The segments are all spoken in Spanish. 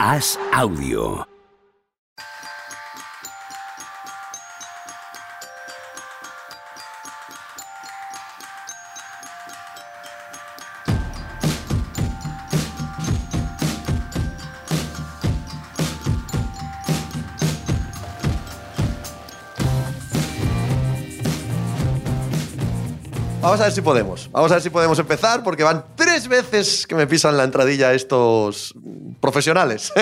Haz audio. Vamos a ver si podemos. Vamos a ver si podemos empezar porque van tres veces que me pisan la entradilla estos profesionales.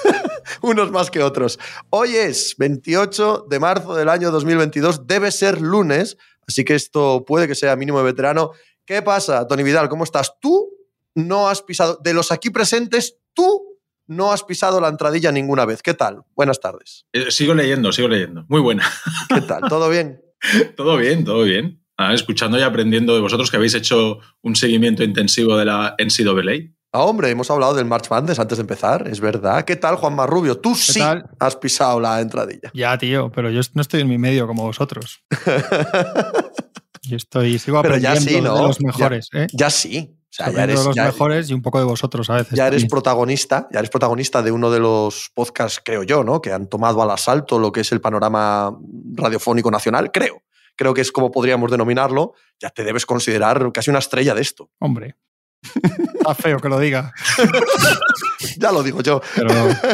Unos más que otros. Hoy es 28 de marzo del año 2022. Debe ser lunes, así que esto puede que sea mínimo de veterano. ¿Qué pasa, Tony Vidal? ¿Cómo estás? Tú no has pisado, de los aquí presentes, tú no has pisado la entradilla ninguna vez. ¿Qué tal? Buenas tardes. Eh, sigo leyendo, sigo leyendo. Muy buena. ¿Qué tal? ¿Todo bien? todo bien, todo bien. Ah, escuchando y aprendiendo de vosotros que habéis hecho un seguimiento intensivo de la NCAA. Ah, hombre, hemos hablado del March Madness antes de empezar, es verdad. ¿Qué tal, Juan Marrubio? Tú sí tal? has pisado la entradilla. Ya, tío, pero yo no estoy en mi medio como vosotros. Yo estoy, sigo Pero ya aprendiendo sí, ¿no? de los mejores, ¿eh? Ya sí. O sea, ya eres, de los ya- mejores y un poco de vosotros a veces. ya eres también. protagonista, ya eres protagonista de uno de los podcasts, creo yo, ¿no? Que han tomado al asalto lo que es el panorama radiofónico nacional, creo. Creo que es como podríamos denominarlo. Ya te debes considerar casi una estrella de esto. Hombre. Está feo que lo diga, Ya lo digo yo. pero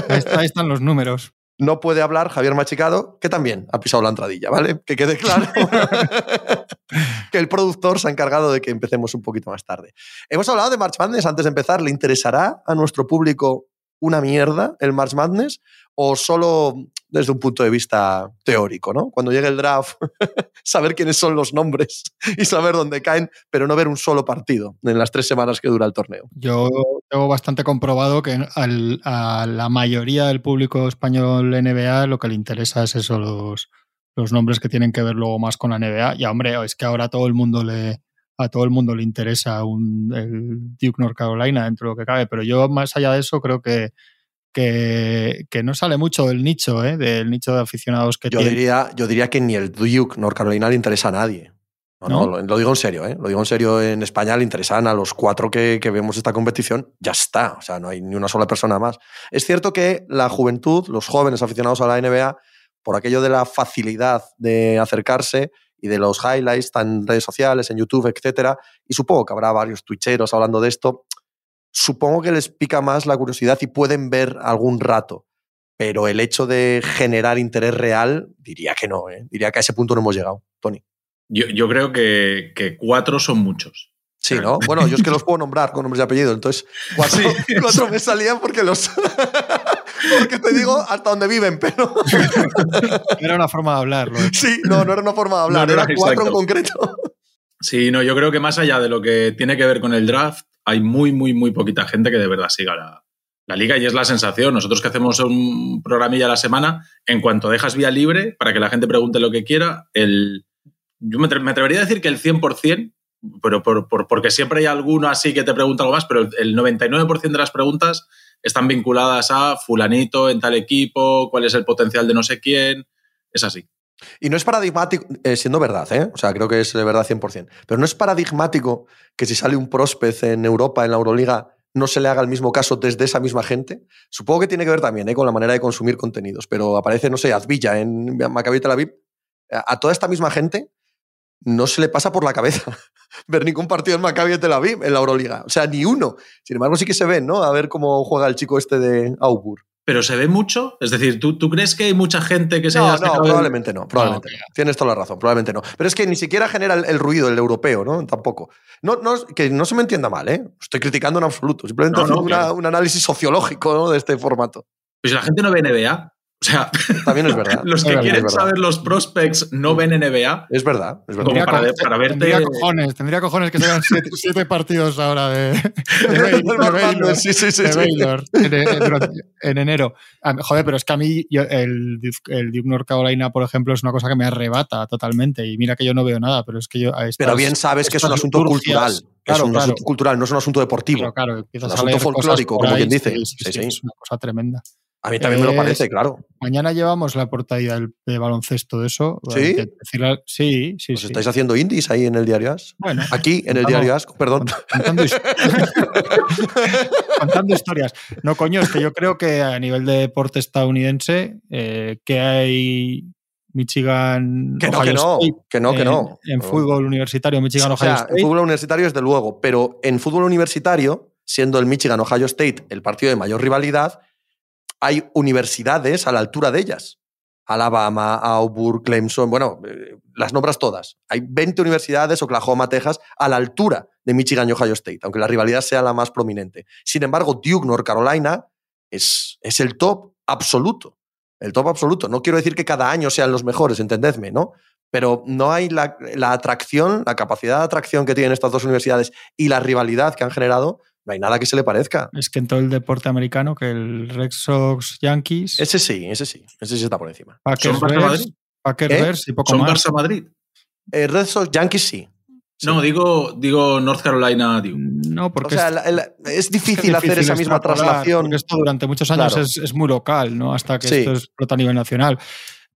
ahí, está- ahí están los números. No puede hablar Javier Machicado, que también ha pisado la entradilla, ¿vale? Que quede claro que el productor se ha encargado de que empecemos un poquito más tarde. Hemos hablado de March Madness antes de empezar. ¿Le interesará a nuestro público una mierda el March Madness o solo desde un punto de vista teórico, ¿no? Cuando llegue el draft, saber quiénes son los nombres y saber dónde caen, pero no ver un solo partido en las tres semanas que dura el torneo. Yo tengo bastante comprobado que a la mayoría del público español NBA lo que le interesa es eso, los, nombres que tienen que ver luego más con la NBA. Y hombre, es que ahora a todo el mundo le, a todo el mundo le interesa un, Duke North Carolina dentro de lo que cabe. Pero yo, más allá de eso, creo que, que, que no sale mucho del nicho, ¿eh? del nicho de aficionados que Yo tiene. diría, yo diría que ni el Duke North Carolina le interesa a nadie. No, no, ¿No? lo, lo digo en serio, ¿eh? Lo digo en serio, en España le interesan a los cuatro que, que vemos esta competición, ya está. O sea, no hay ni una sola persona más. Es cierto que la juventud, los jóvenes aficionados a la NBA, por aquello de la facilidad de acercarse y de los highlights en redes sociales, en YouTube, etcétera, y supongo que habrá varios twitcheros hablando de esto, supongo que les pica más la curiosidad y pueden ver algún rato. Pero el hecho de generar interés real, diría que no, ¿eh? diría que a ese punto no hemos llegado, Tony. Yo, yo creo que, que cuatro son muchos. Sí, ¿no? Bueno, yo es que los puedo nombrar con nombres y apellidos, entonces cuatro, Sí. cuatro me salían porque los... porque te digo hasta dónde viven, pero Era una forma de hablarlo. ¿eh? sí, no, no era una forma de hablar, No, no, era cuatro en concreto. Sí, no, yo creo que más allá de lo que tiene que ver con el draft, hay muy, muy, muy poquita gente que de verdad siga la, liga y es la sensación. Nosotros que hacemos un programilla a la semana, en cuanto dejas vía libre para que la gente pregunte lo que quiera, el, yo me, atre- me atrevería a decir que el 100%, pero por, por- porque siempre hay alguno así que te pregunta algo más, pero el 99% de las preguntas están vinculadas a fulanito en tal equipo, cuál es el potencial de no sé quién, es así. Y no es paradigmático, eh, siendo verdad, ¿eh? o sea, creo que es de verdad 100%, pero no es paradigmático que si sale un prospect en Europa, en la Euroliga, no se le haga el mismo caso desde esa misma gente. Supongo que tiene que ver también ¿eh? con la manera de consumir contenidos, pero aparece, no sé, Azvilla en Maccabi Tel Aviv. A a toda esta misma gente no se le pasa por la cabeza ver ningún partido en Maccabi Tel Aviv en la Euroliga. O sea, ni uno. Sin embargo, sí que se ven, ¿no? A ver cómo juega el chico este de Auburn. Pero se ve mucho, es decir, ¿tú, tú crees que hay mucha gente que se No, haya no, probablemente no, probablemente no. Tienes toda la razón, probablemente no. Pero es que ni siquiera genera el, el ruido, el europeo, ¿no? Tampoco. No, no, que no se me entienda mal, ¿eh? Estoy criticando en absoluto. Simplemente No, no, haciendo una- claro. un análisis sociológico de este formato. Pues si la gente no ve NBA, o sea, También es verdad. los que Es quieren es verdad. saber los prospects no ven NBA. Es verdad, es verdad. Como Tendría para, co- ver- para verte. Tendría cojones, tendría cojones que se vean siete, siete partidos ahora de, de, Baylor- sí, sí, sí, de sí. Baylor en, enero. A mí- Joder, pero es que a mí yo- el, Duke- el Duke North Carolina, por ejemplo, es una cosa que me arrebata totalmente. Y mira que yo no veo nada, pero es que yo. estas- Pero bien sabes que es un asunto liturgias- cultural. es Claro, un claro. asunto cultural, no es un asunto deportivo. Claro, claro, empiezas Un asunto folclórico, como ahí, quien dice. sí, sí, Sí, sí, sí. Es una cosa tremenda. A mí también me lo parece, claro. Mañana llevamos la portada de baloncesto de eso. ¿Sí? sí, sí, ¿Os estáis haciendo indies ahí en el diario As? Bueno. Aquí, en el diario As, perdón. Contando, contando, historias. No, coño, es que yo creo que a nivel de deporte estadounidense, eh, que hay Michigan. Que no, que no, que no, que no. En, fútbol universitario, Michigan, Ohio State. En fútbol universitario, desde luego, pero en fútbol universitario, siendo el Michigan, Ohio State el partido de mayor rivalidad, hay universidades a la altura de ellas. Alabama, Auburn, Clemson, bueno, eh, las nombras todas. Hay 20 universidades, Oklahoma, Texas, a la altura de Michigan y Ohio State, aunque la rivalidad sea la más prominente. Sin embargo, Duke, North Carolina, es, es el top absoluto. El top absoluto. No quiero decir que cada año sean los mejores, entendedme, ¿no? Pero no hay la, la atracción, la capacidad de atracción que tienen estas dos universidades y la rivalidad que han generado no hay nada que se le parezca. Es que en todo el deporte americano, que el Red Sox Yankees. Ese sí, ese sí. Ese sí está por encima. Packers, Madrid? Packers ¿Eh? y poco ¿Son más. Barça Madrid? Eh, Red Sox Yankees sí. No, digo, digo North Carolina. No, porque o sea, es, difícil hacer esa misma traslación. Porque esto durante muchos años es, muy local, ¿no? Hasta que esto explota a nivel nacional.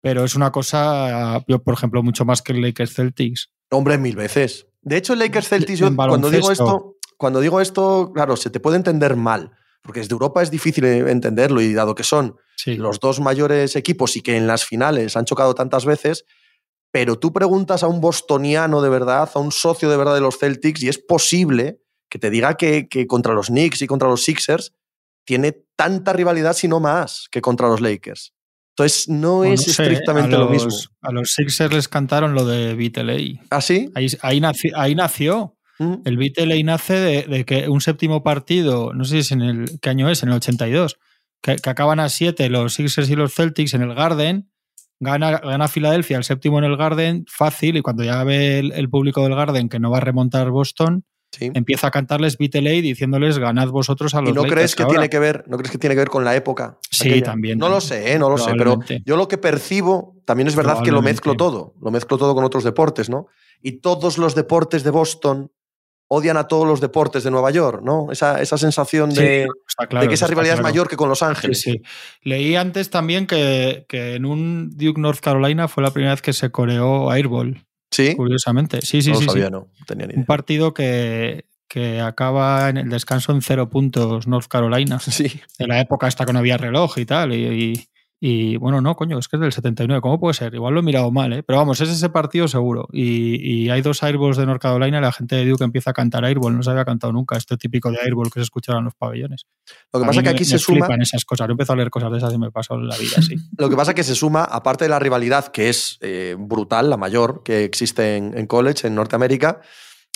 Pero es una cosa, yo, por ejemplo, mucho más que el Lakers Celtics. Hombre, mil veces. De hecho, el Lakers Celtics, yo, cuando digo esto, cuando digo esto, claro, se te puede entender mal, porque desde Europa es difícil entenderlo y dado que son los dos mayores equipos y que en las finales han chocado tantas veces, pero tú preguntas a un bostoniano de verdad, a un socio de verdad de los Celtics, y es posible que te diga que, contra los Knicks y contra los Sixers tiene tanta rivalidad, si no más, que contra los Lakers. Entonces, no es estrictamente lo mismo. A los Sixers les cantaron lo de Beatle. ¿Ah, sí? Ahí, ahí nació. El Viteley nace de, que un séptimo partido, no sé si en el qué año es, en el 82, que, acaban a siete los Sixers y los Celtics en el Garden, gana, gana Filadelfia el séptimo en el Garden, fácil, y cuando ya ve el, público del Garden que no va a remontar Boston, empieza a cantarles Viteley diciéndoles ganad vosotros a los ¿Y no crees que tiene que ver, no crees que tiene que ver con la época? Sí, también. No lo sé, ¿eh? no lo sé, pero yo lo que percibo también es verdad que lo mezclo todo, lo mezclo todo con otros deportes, ¿no? Y todos los deportes de Boston odian a todos los deportes de Nueva York, ¿no? Esa, esa sensación de, que esa rivalidad es mayor que con Los Ángeles. Sí, Leí antes también que, en un Duke North Carolina fue la primera vez que se coreó Airball. Sí. Curiosamente. Sí, sí, no sí. Sabía, no tenía ni idea. Un partido que, que acaba en el descanso en cero puntos North Carolina. Sí. En la época hasta que no había reloj y tal. y y bueno, no, coño, es que es del 79. ¿Cómo puede ser? Igual lo he mirado mal, ¿eh? Pero vamos, es ese partido seguro. Y, hay dos Airballs de North Carolina y la gente de Duke empieza a cantar Airball. No se había cantado nunca este típico de Airball que se escuchaba en los pabellones. Lo que pasa es que aquí se suma. esas cosas. Yo empiezo a leer cosas de esas y me paso la vida así. Lo que pasa es que se suma, aparte de la rivalidad que es eh, brutal, la mayor que existe en, college, en Norteamérica,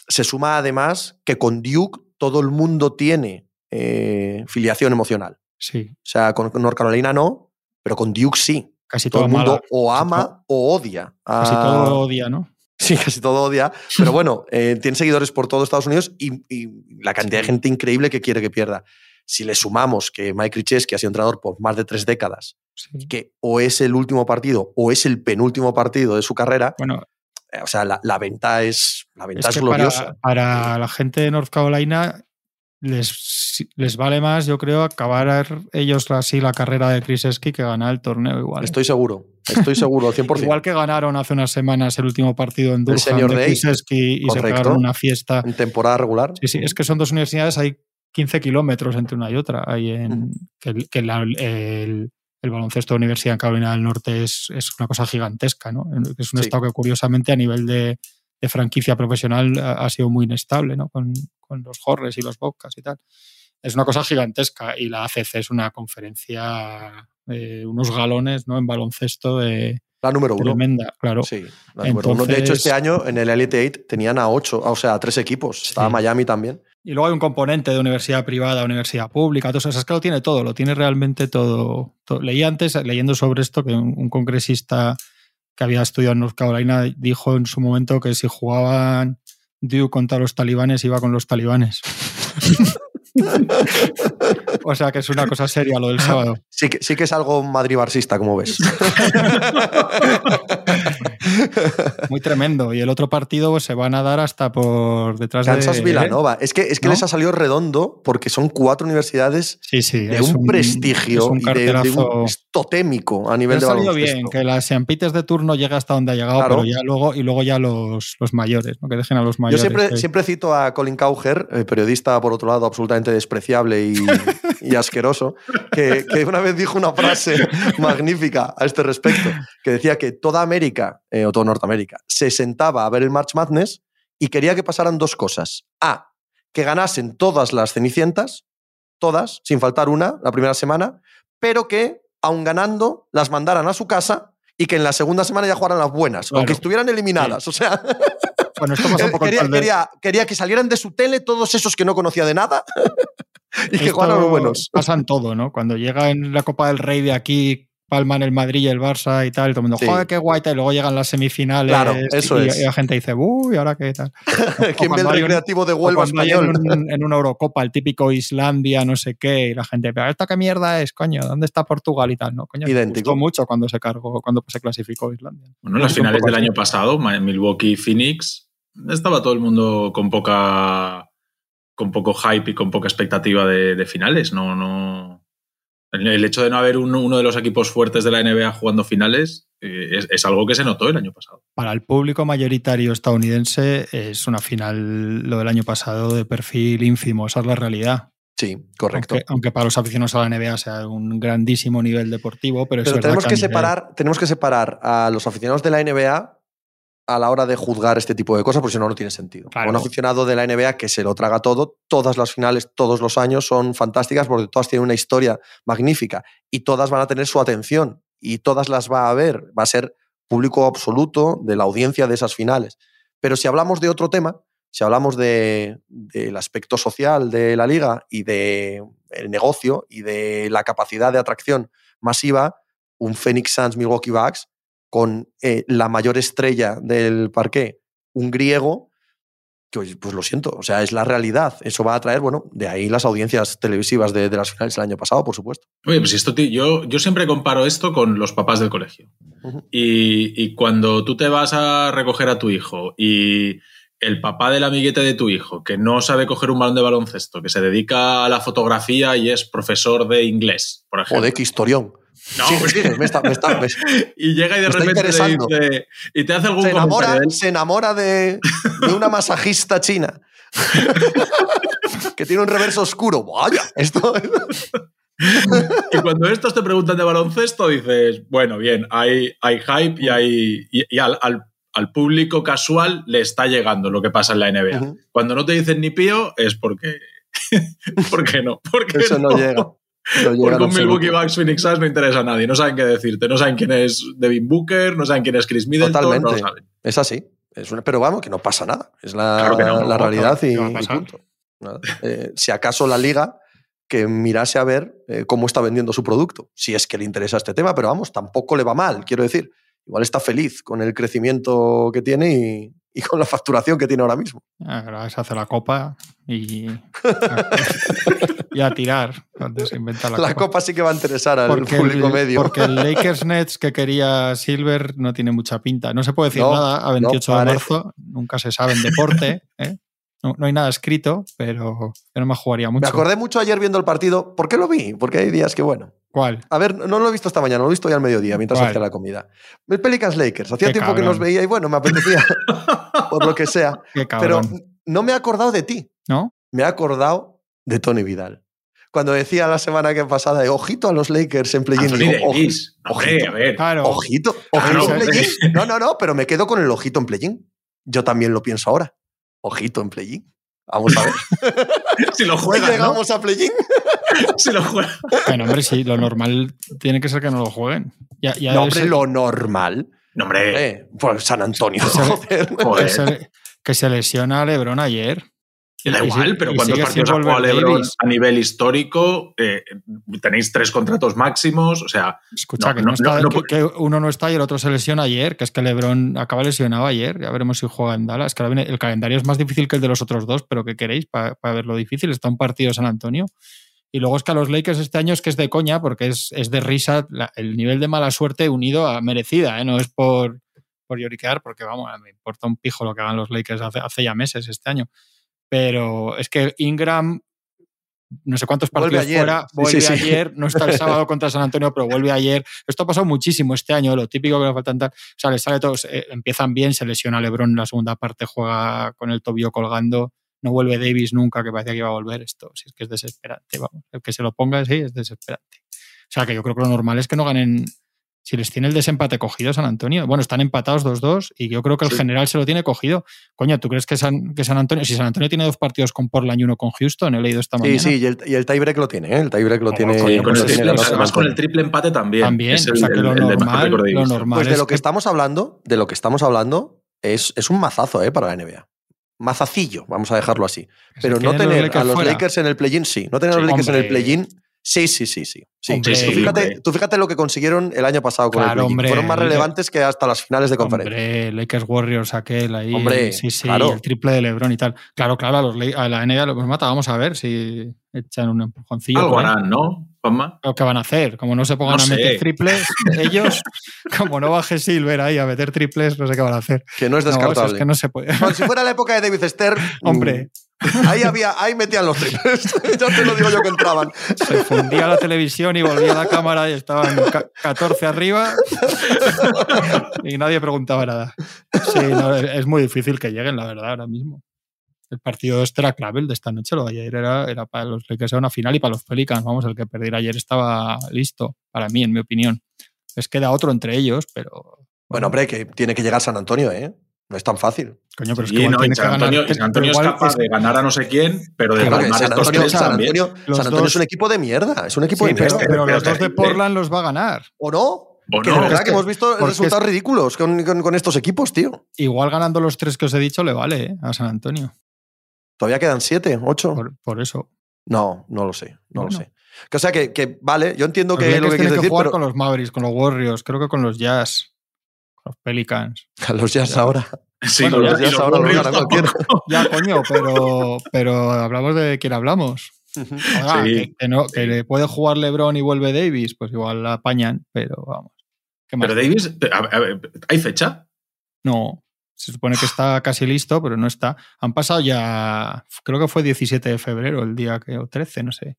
se suma además que con Duke todo el mundo tiene eh, filiación emocional. Sí. O sea, con North Carolina no, pero con Duke sí. Casi todo, el mundo o ama o odia. Casi todo odia, ¿no? Sí, casi todo odia. Pero bueno, eh, tiene seguidores por todo Estados Unidos y, la cantidad de gente increíble que quiere que pierda. Si le sumamos que Mike Krzyzewski ha sido entrenador por más de tres décadas, que o es el último partido o es el penúltimo partido de su carrera, bueno, eh, o sea, la, venta es, la venta es, gloriosa. para, la gente de North Carolina, les, les vale más, yo creo, acabar ellos así la carrera de Chris Esky que ganar el torneo igual. Estoy seguro, estoy seguro, 100%. igual que ganaron hace unas semanas el último partido en Durham de Chris Esky y se pegaron una fiesta. En temporada regular. Sí, sí, es que son dos universidades, hay 15 kilómetros entre una y otra. Hay en, que, el, baloncesto de Universidad en Carolina del Norte es, es una cosa gigantesca, ¿no? Es un estado que curiosamente a nivel de, de franquicia profesional ha, sido muy inestable, ¿no? Con, con los Horres y los Bobcats y tal. Es una cosa gigantesca y la ACC es una conferencia, de unos galones ¿no? en baloncesto de, la número uno. Tremenda, claro. Sí, la número uno. De hecho, este año en el Elite Eight tenían a ocho, o sea, a tres equipos. Estaba Miami también. Y luego hay un componente de universidad privada, universidad pública, todo eso. Es que lo tiene todo, lo tiene realmente todo. Leí antes, leyendo sobre esto, que un congresista que había estudiado en North Carolina, dijo en su momento que si jugaban Duke contra los talibanes, iba con los talibanes. o sea que es una cosa seria lo del sábado. Sí que, sí que es algo madribarsista, como ves. Muy tremendo. Y el otro partido pues, se van a dar hasta por detrás Kansas de. Villanova. Es que, es que ¿No? les ha salido redondo porque son cuatro universidades Sí, sí. de es un, prestigio es un y de, de un totémico a nivel de ha salido bien, que la Seampites de turno llega hasta donde ha llegado, Claro. pero ya luego, y luego ya los, los mayores, ¿no? que dejen a los Yo mayores. siempre, que- siempre cito a Colin Cowher, eh, periodista, por otro lado, absolutamente despreciable y, y asqueroso, que, que una vez dijo una frase magnífica a este respecto, que decía que toda América, eh, o toda Norteamérica, se sentaba a ver el March Madness y quería que pasaran dos cosas. A, que ganasen todas las cenicientas, todas, sin faltar una, la primera semana, pero que, aun ganando, las mandaran a su casa y que en la segunda semana ya jugaran las buenas, aunque estuvieran eliminadas. O sea, Bueno, esto pasa un poco en quería, que salieran de su tele todos esos que no conocía de nada y que jugaran los buenos. Pasa en todo, ¿no? Cuando llega en la Copa del Rey de aquí, palman el Madrid y el Barça y tal, y todo el mundo, Sí. joder, qué guay, tal", y luego llegan las semifinales. Claro, eso y, es. y la gente dice, uy, ¿ahora qué tal? ¿Quién ve el hay un- recreativo de Huelva cuando hay español? En, un- en una Eurocopa, el típico Islandia, no sé qué, y la gente, pero ¿esta qué mierda es, coño? ¿Dónde está Portugal y tal? ¿no? Coño, me Idéntico. gustó mucho cuando se cargó, cuando se clasificó Islandia. Bueno, en las finales del así. año pasado, Milwaukee Phoenix, estaba todo el mundo con poca con poco hype y con poca expectativa de, de finales. No, no. El, hecho de no haber un- uno de los equipos fuertes de la NBA jugando finales eh, es, es algo que se notó el año pasado. Para el público mayoritario estadounidense es una final, lo del año pasado, de perfil ínfimo, esa es la realidad. Sí, correcto. Aunque, aunque para los aficionados a la NBA sea un grandísimo nivel deportivo, pero, es Pero tenemos que, nivel- separar, tenemos que separar a los aficionados de la NBA a la hora de juzgar este tipo de cosas, porque si no, no tiene sentido. Claro. Un aficionado de la NBA que se lo traga todo, todas las finales, todos los años son fantásticas porque todas tienen una historia magnífica y todas van a tener su atención y todas las va a ver. Va a ser público absoluto de la audiencia de esas finales. Pero si hablamos de otro tema, si hablamos de- del aspecto social de la liga y del negocio y de la capacidad de atracción masiva, un Phoenix Suns Milwaukee Bucks con eh, la mayor estrella del parqué, un griego, que pues lo siento, o sea, es la realidad. Eso va a traer, bueno, de ahí las audiencias televisivas de, de las finales del año pasado, por supuesto. Oye, pues esto, tío, yo, yo siempre comparo esto con los papás del colegio. Y, y cuando tú te vas a recoger a tu hijo y el papá del amiguete de tu hijo, que no sabe coger un balón de baloncesto, que se dedica a la fotografía y es profesor de inglés, por ejemplo. Joder, qué historión. No, Sí, sí, me está- me está- me- y llega y de repente te interesando. dice- y te hace algún se comentario enamora, de él. se enamora de, de una masajista china. que tiene un reverso oscuro. Vaya, esto. Y cuando estos te preguntan de baloncesto, dices, bueno, bien, hay, hay hype y, hay, y, y al, al- al público casual le está llegando lo que pasa en la NBA. Cuando no te dicen ni pío, es porque. ¿Por qué no? Porque Eso. No llega Porque un. Milwaukee Bucks Phoenix Suns no interesa a nadie. No saben qué decirte. No saben quién es Devin Booker, no saben quién es Chris Middleton. Totalmente. No lo saben. Es así. Es una- pero vamos, que no pasa nada. Es la, Claro que no, no, la no, realidad ¿qué y, punto. Eh, si acaso la liga que mirase a ver eh, cómo está vendiendo su producto, si es que le interesa este tema, pero vamos, tampoco le va mal, quiero decir. Igual está feliz con el crecimiento que tiene y, y con la facturación que tiene ahora mismo. Ahora se hace la copa y, y a tirar cuando se inventa la, La copa sí que va a interesar al público el, medio. porque el Lakers Nets que quería Silver no tiene mucha pinta. No se puede decir No, nada a 28 no de marzo. Nunca se sabe en deporte. ¿eh? No, no hay nada escrito, pero yo no me jugaría mucho. Me acordé mucho ayer viendo el partido. ¿Por qué lo vi? Porque hay días que, bueno. ¿Cuál? A ver, no lo he visto esta mañana, lo he visto ya al mediodía mientras ¿Cuál? hacía la comida. El Pelicans Lakers. Hacía Qué tiempo que nos veía y bueno, me apetecía, por lo que sea. Qué Pero no me he acordado de ti. ¿No? Me he acordado de Tony Vidal. Cuando decía la semana que pasada, eh, ojito a los Lakers en play-in. Anthony digo, Davis. "Oji- Hombre, ojito, a ver. Claro. ojito, Claro, ojito en. No, no, no, pero me quedo con el ojito en play-in. Yo también lo pienso ahora. Ojito en play-in. Vamos a ver. Si lo ¿no? llegamos a play-in. Si lo juegan. Bueno, hombre, sí, lo normal tiene que ser que no lo jueguen. Ya, No, lo normal. No, hombre. Eh, pues San Antonio, Que se- joder. que, Joder. se, que se lesiona a Lebron ayer. Da igual, si- pero ¿cuántos partidos ha jugado LeBron a nivel histórico? Eh, tenéis tres contratos máximos, o sea, Escucha, No, que, no, no está- no, no que- pu- que uno no está y el otro se lesiona ayer, que es que LeBron acaba lesionado ayer. Ya veremos si juega en Dallas. Que ahora viene- el calendario es más difícil que el de los otros dos, pero ¿qué queréis para ver lo difícil? Está un partido San Antonio. Y luego es que a los Lakers este año es que es de coña, porque es, es de risa la- el nivel de mala suerte unido a merecida, ¿eh? no es por por lloriquear, porque vamos, me importa un pijo lo que hagan los Lakers hace, hace ya meses este año. Pero es que Ingram no sé cuántos partidos Vuelve fuera, vuelve sí, sí. ayer, no está el sábado contra San Antonio, pero vuelve ayer. Esto ha pasado muchísimo este año, lo típico que le faltan tal. O sea, sale todos, eh, empiezan bien, se lesiona LeBron en la segunda parte, juega con el tobillo colgando, no vuelve Davis nunca, que parecía que iba a volver esto. Si es que es desesperante, vamos. El que se lo ponga, sí, es desesperante. O sea, que yo creo que lo normal es que no ganen. Si les tiene el desempate cogido San Antonio, bueno, están empatados 2-2 y yo creo que el Sí. general se lo tiene cogido. Coño, ¿tú crees que San, que San Antonio, si San Antonio tiene dos partidos con Portland y uno con Houston, he leído esta Sí, mañana. sí, y el, y el tiebreak lo tiene, ¿eh? El tiebreak lo tiene. coño, con el triple, además con el triple empate también. También, Es o sea, que lo el normal- normal- Pues de lo que que- estamos hablando, de lo que estamos hablando, es, es un mazazo, ¿eh? Para la NBA. Mazacillo, vamos a dejarlo así. Pero no los tener a los fuera. Lakers en el play-in, sí. No tener a los Sí, Lakers en el play-in, sí, sí, sí, sí. sí. Hombre. tú, fíjate, tú fíjate lo que consiguieron el año pasado con Claro, el hombre, Fueron más el- relevantes que hasta las finales de conferencia. Hombre, Lakers Warriors aquel ahí. Hombre, sí, sí, claro. el triple de LeBron y tal. Claro, claro, a, los, La- a la NBA los mata. Vamos a ver si echan un empujoncillo. Algo ahí. harán, ¿no, Juanma? Lo que van a hacer, como no se pongan No a meter sé. triples, ellos, como no baje Silver ahí a meter triples, no sé qué van a hacer. Que no es No, descartable. es que no se puede. Bueno, si fuera la época de David Stern, Hombre, mm, ahí, había, ahí metían los triples. ya te lo digo yo que entraban. se fundía la televisión y volvía la cámara y estaban ca- 14 arriba y nadie preguntaba nada. Sí, no, es muy difícil que lleguen, la verdad, ahora mismo. El partido este era clave, el de esta noche, lo de ayer era, era para los Lakers era una final y para los Pelicans, vamos, el que perdiera ayer estaba listo, para mí, en mi opinión. Les queda otro entre ellos, pero... Bueno, hombre, que tiene que llegar San Antonio, ¿eh? No es tan fácil. Coño, pero es Y que no, que San Antonio, ganar. San Antonio es capaz es- de ganar a no sé quién, pero de Claro que ganar San estos Antonio, tres San también. Antonio- Los San Antonio dos- es un equipo de mierda. Es un equipo Sí, de pero, mierda. pero Pero los dos de que- Portland los va a ganar. ¿O no? O que no. verdad es que que- hemos visto resultados ridículos con, con- con estos equipos, tío. Igual ganando los tres que os he dicho le vale ¿eh? a San Antonio. Todavía quedan siete, ocho. Por, por eso. No, no lo sé, no lo sé. Que, o sea, que, que, vale, yo entiendo que lo que quieres que decir, jugar pero con los Mavericks, con los Warriors, creo que con los Jazz, los Pelicans. a los Jazz ahora. Sí, Bueno, los los ahora lo Warriors gana cualquiera. tampoco. Ya, coño, pero, pero hablamos de quién hablamos. Oiga, Sí, que, que no, que sí. le puede jugar LeBron y vuelve Davis, pues igual la apañan, pero vamos. ¿Qué más? Pero Davis, a ver, a ver, ¿hay fecha? No, se supone que está casi listo, pero no está. Han pasado ya, creo que fue 17 de febrero, el día que, o 13, no sé.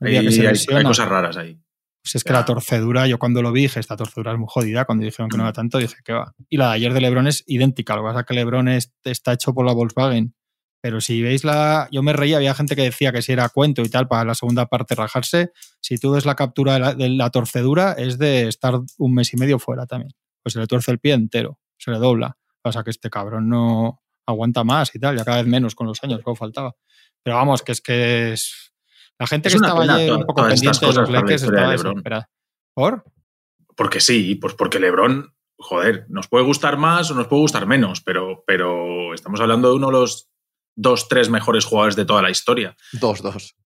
El día Hay, que se hay- cosas raras ahí. Pues es que la torcedura, yo cuando lo vi dije, esta torcedura es muy jodida. Cuando dijeron que no era tanto, dije que va. Y la de ayer de Lebron es idéntica. Lo que pasa es que Lebron es- está hecho por la Volkswagen. Pero si veis la. Yo me reía, había gente que decía que si era cuento y tal, para la segunda parte rajarse. Si tú ves la captura de la, de la torcedura, es de estar un mes y medio fuera también. Pues se le tuerce el pie entero, se le dobla. Pasa que este cabrón no aguanta más y tal, ya cada vez menos con los años, como faltaba. Pero vamos, que es que es. La gente Es que una estaba pena ayer toda- un poco pendiente de los de estaba LeBron. desesperada. ¿Por? Porque sí, pues porque LeBron, joder, nos puede gustar más o nos puede gustar menos, pero, pero estamos hablando de uno de los dos, tres mejores jugadores de toda la historia. Dos, dos.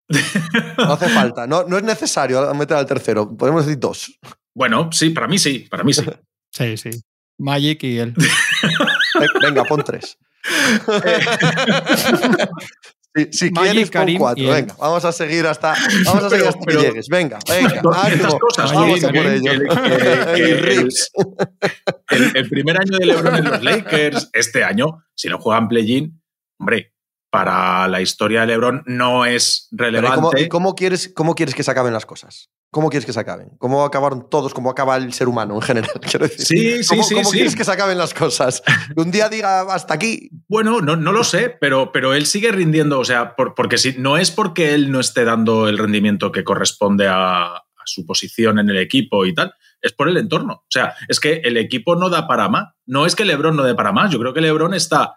No hace falta. No, no es necesario meter al tercero. Podemos decir dos. Bueno, sí, para mí sí, para mí sí. Sí, sí. Magic y él. Ve- Venga, pon tres. Si, si Magic, quieres, pon Karim cuatro. Venga, vamos a seguir hasta, vamos a seguir hasta pero- que llegues. Venga, venga. Estas cosas, vamos a por ello. El, el primer año de LeBron en los Lakers, este año, si no juegan play-in, hombre, para la historia de LeBron no es Pero ¿y relevante. ¿cómo, y cómo quieres, ¿Cómo quieres que se acaben las cosas? ¿Cómo quieres que se acaben? ¿Cómo acabaron todos? ¿Cómo acaba el ser humano en general? Quiero decir. Sí, sí, ¿Cómo, sí, cómo sí. quieres que se acaben las cosas? Que un día diga hasta aquí. Bueno, no, no lo sé, pero, pero él sigue rindiendo, o sea, por- porque si, no es porque él no esté dando el rendimiento que corresponde a, a su posición en el equipo y tal, es por el entorno. O sea, es que el equipo no da para más. No es que Lebron no dé para más, yo creo que Lebron está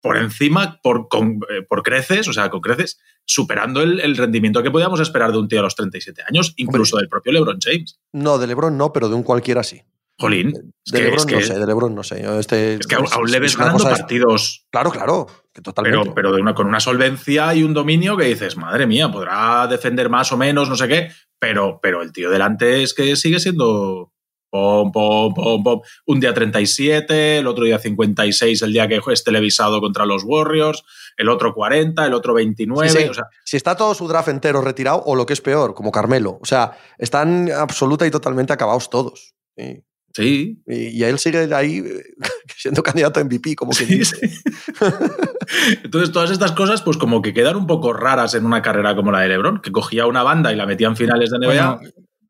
por encima, por, con- eh, por creces, o sea, con creces, superando el, el rendimiento que podíamos esperar de un tío a los 37 años, incluso del propio LeBron James. No, de LeBron no, pero de un cualquiera sí. Jolín, es De que, LeBron es que- no sé, de LeBron no sé. Este, es que aún, aún le ves ganando partidos Claro, claro, que totalmente. pero, pero de una, con una solvencia y un dominio que dices, madre mía, podrá defender más o menos, no sé qué, pero, pero el tío delante es que sigue siendo pom, pom, pom, pom. Un día 37, el otro día 56, el día que es televisado contra los Warriors, el otro 40, el otro 29. Sí, sí. O sea, Si está todo su draft entero retirado, o lo que es peor, como Carmelo. O sea, están absoluta y totalmente acabados todos. Sí. Sí. Y, él sigue ahí siendo candidato a MVP, como que dice. Entonces, todas estas cosas, pues como que quedan un poco raras en una carrera como la de LeBron, que cogía una banda y la metía en finales de NBA,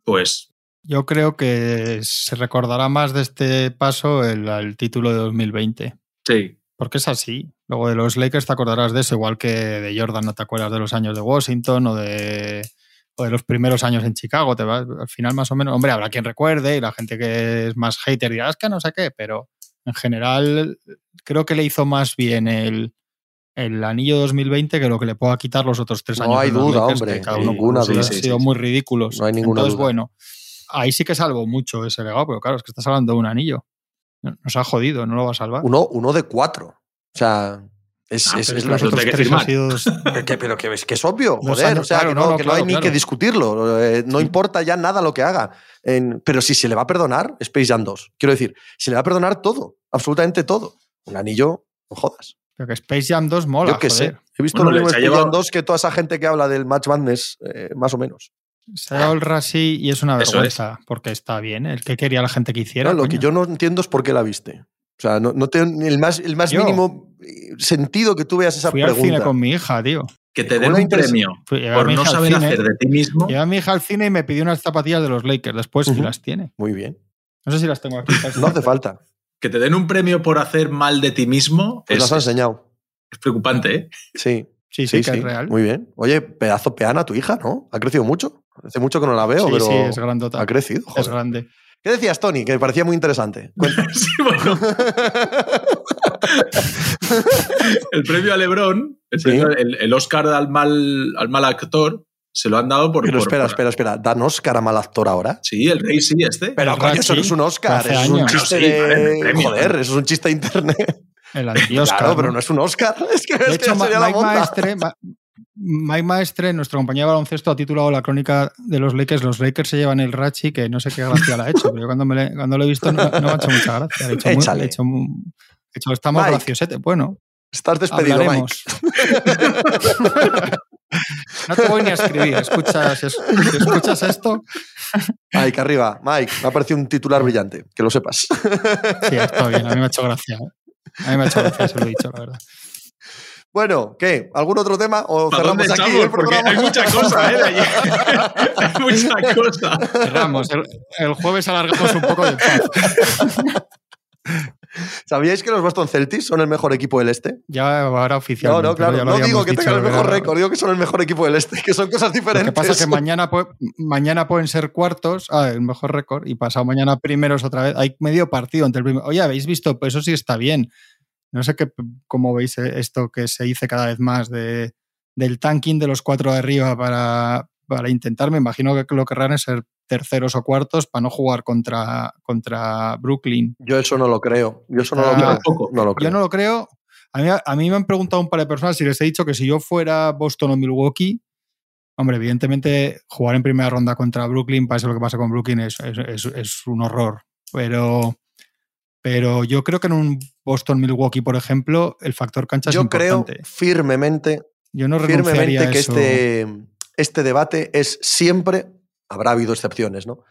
pues. Yo creo que se recordará más de este paso el, el título de 2020. Sí. Porque es así. Luego de los Lakers te acordarás de eso, igual que de Jordan, no te acuerdas de los años de Washington o de, o de los primeros años en Chicago. Te vas, al final, más o menos, hombre, habrá quien recuerde y la gente que es más hater dirá, es que no sé qué, pero en general creo que le hizo más bien el, el anillo 2020 que lo que le pueda quitar los otros tres años. No hay duda, hombre. cada uno ninguna duda. Sí, sido muy ridículos. No hay ninguna Entonces, duda. bueno, ahí sí que salvo mucho ese legado, pero claro, es que estás hablando de un anillo. Nos ha jodido, no lo va a salvar. Uno, uno de cuatro. O sea, es, Ah, es, pero es que firmar. han sido- pero que, pero que es, que es obvio, Dos joder. años, o sea, claro, que no, no, no, que no hay claro, ni que discutirlo. eh, no importa ya nada lo que haga. En- pero si se le va a perdonar, Space Jam 2. Quiero decir, se le va a perdonar todo, absolutamente todo. Un anillo, no jodas. Pero que Space Jam 2 mola, Yo qué sé. He visto Bueno, lo mismo Space Jam llevado- 2 que toda esa gente que habla del Match Madness, eh, más o menos. Se ha dado el Rasi y es una vergüenza, porque está bien. ¿eh? El que quería la gente que hiciera. No, lo coño. que yo no entiendo es por qué la viste. O sea, no, no tengo ni el más, el más Yo. mínimo eh, sentido que tú veas esa Fui al pregunta. cine con mi hija, tío. Que te ¿Cómo den un premio Fui- por no al saber cine, hacer de ti mismo. Llevé a mi hija al cine y me pidió unas zapatillas de los Lakers. Después Ujú. las tiene. Muy bien. No sé si las tengo aquí. No hace falta. Que te den un premio por hacer mal de ti mismo Pues es, las has enseñado. es preocupante, ¿eh? Sí. Sí, sí, que es real. Muy bien. Oye, pedazo peana tu hija, ¿no? Ha crecido mucho. Hace mucho que no la veo, sí, pero sí, es grandota. ha crecido. Es joder. grande. ¿Qué decías, Tony? Que me parecía muy interesante. Sí, bueno, el premio a LeBron, el, Sí. premio- el- el Oscar al mal, al mal actor, se lo han dado por. Pero por- espera, por- espera, espera. ¿Dan Oscar a mal actor ahora? Sí, el rey sí, este. Pero coño, eso no es un Oscar. Eso es un chiste sí, de... premio. Joder, eso es un chiste de internet. El anti-Oscar. claro, pero no es un Oscar. Es que, De es que hecho, sería la Mike. Maestre, Ma- Mike Maestre, nuestro compañero de baloncesto, ha titulado la crónica de los Lakers. Los Lakers se llevan el Rachi, que no sé qué gracia le ha hecho, pero yo cuando, me le- cuando lo he visto no, no me ha hecho mucha gracia. Le he hecho, muy- Échale. le he hecho muy- he hecho, estamos Mike. graciosete. Bueno, Estás despedido, hablaremos. Mike. no te voy ni a escribir. Escuchas, escuchas esto, Mike, arriba. Mike, me ha parecido un titular brillante. Que lo sepas. sí, está bien. A mí me ha hecho gracia. ¿eh? A mí me ha hecho gracia, se lo he dicho, la verdad. Bueno, ¿qué? ¿Algún otro tema? ¿O ¿Para cerramos dónde aquí el Porque programa? hay mucha cosa, ¿eh? de allí. hay mucha cosa. Cerramos. El, el jueves alargamos un poco de paz. ¿Sabíais que los Boston Celtics son el mejor equipo del este? Ya ahora No, oficialmente. no, claro. lo No digo que tengan el mejor récord, digo que son el mejor equipo del este, que son cosas Lo diferentes. que pasa es que mañana, mañana pueden ser cuartos, ah, el mejor récord, y pasado mañana primeros otra vez. Hay medio partido entre el primero. Oye, ¿habéis visto? Pues eso sí está bien. No sé qué, cómo veis eh, esto que se dice cada vez más de, del tanking de los cuatro de arriba para, para intentar. Me imagino que lo querrán es ser terceros o cuartos para no jugar contra, contra Brooklyn. Yo eso no lo creo. Yo eso no lo Ah, creo. tampoco. No lo creo. Yo no lo creo. A mí, a mí me han preguntado un par de personas si les he dicho que si yo fuera Boston o Milwaukee, hombre, evidentemente jugar en primera ronda contra Brooklyn, pase lo que pasa con Brooklyn, es, es- es- es un horror. Pero, pero yo creo que en un Boston-Milwaukee, por ejemplo, el factor cancha es Yo creo importante. firmemente, yo no firmemente a que eso. este, este debate es siempre, habrá habido excepciones, ¿no?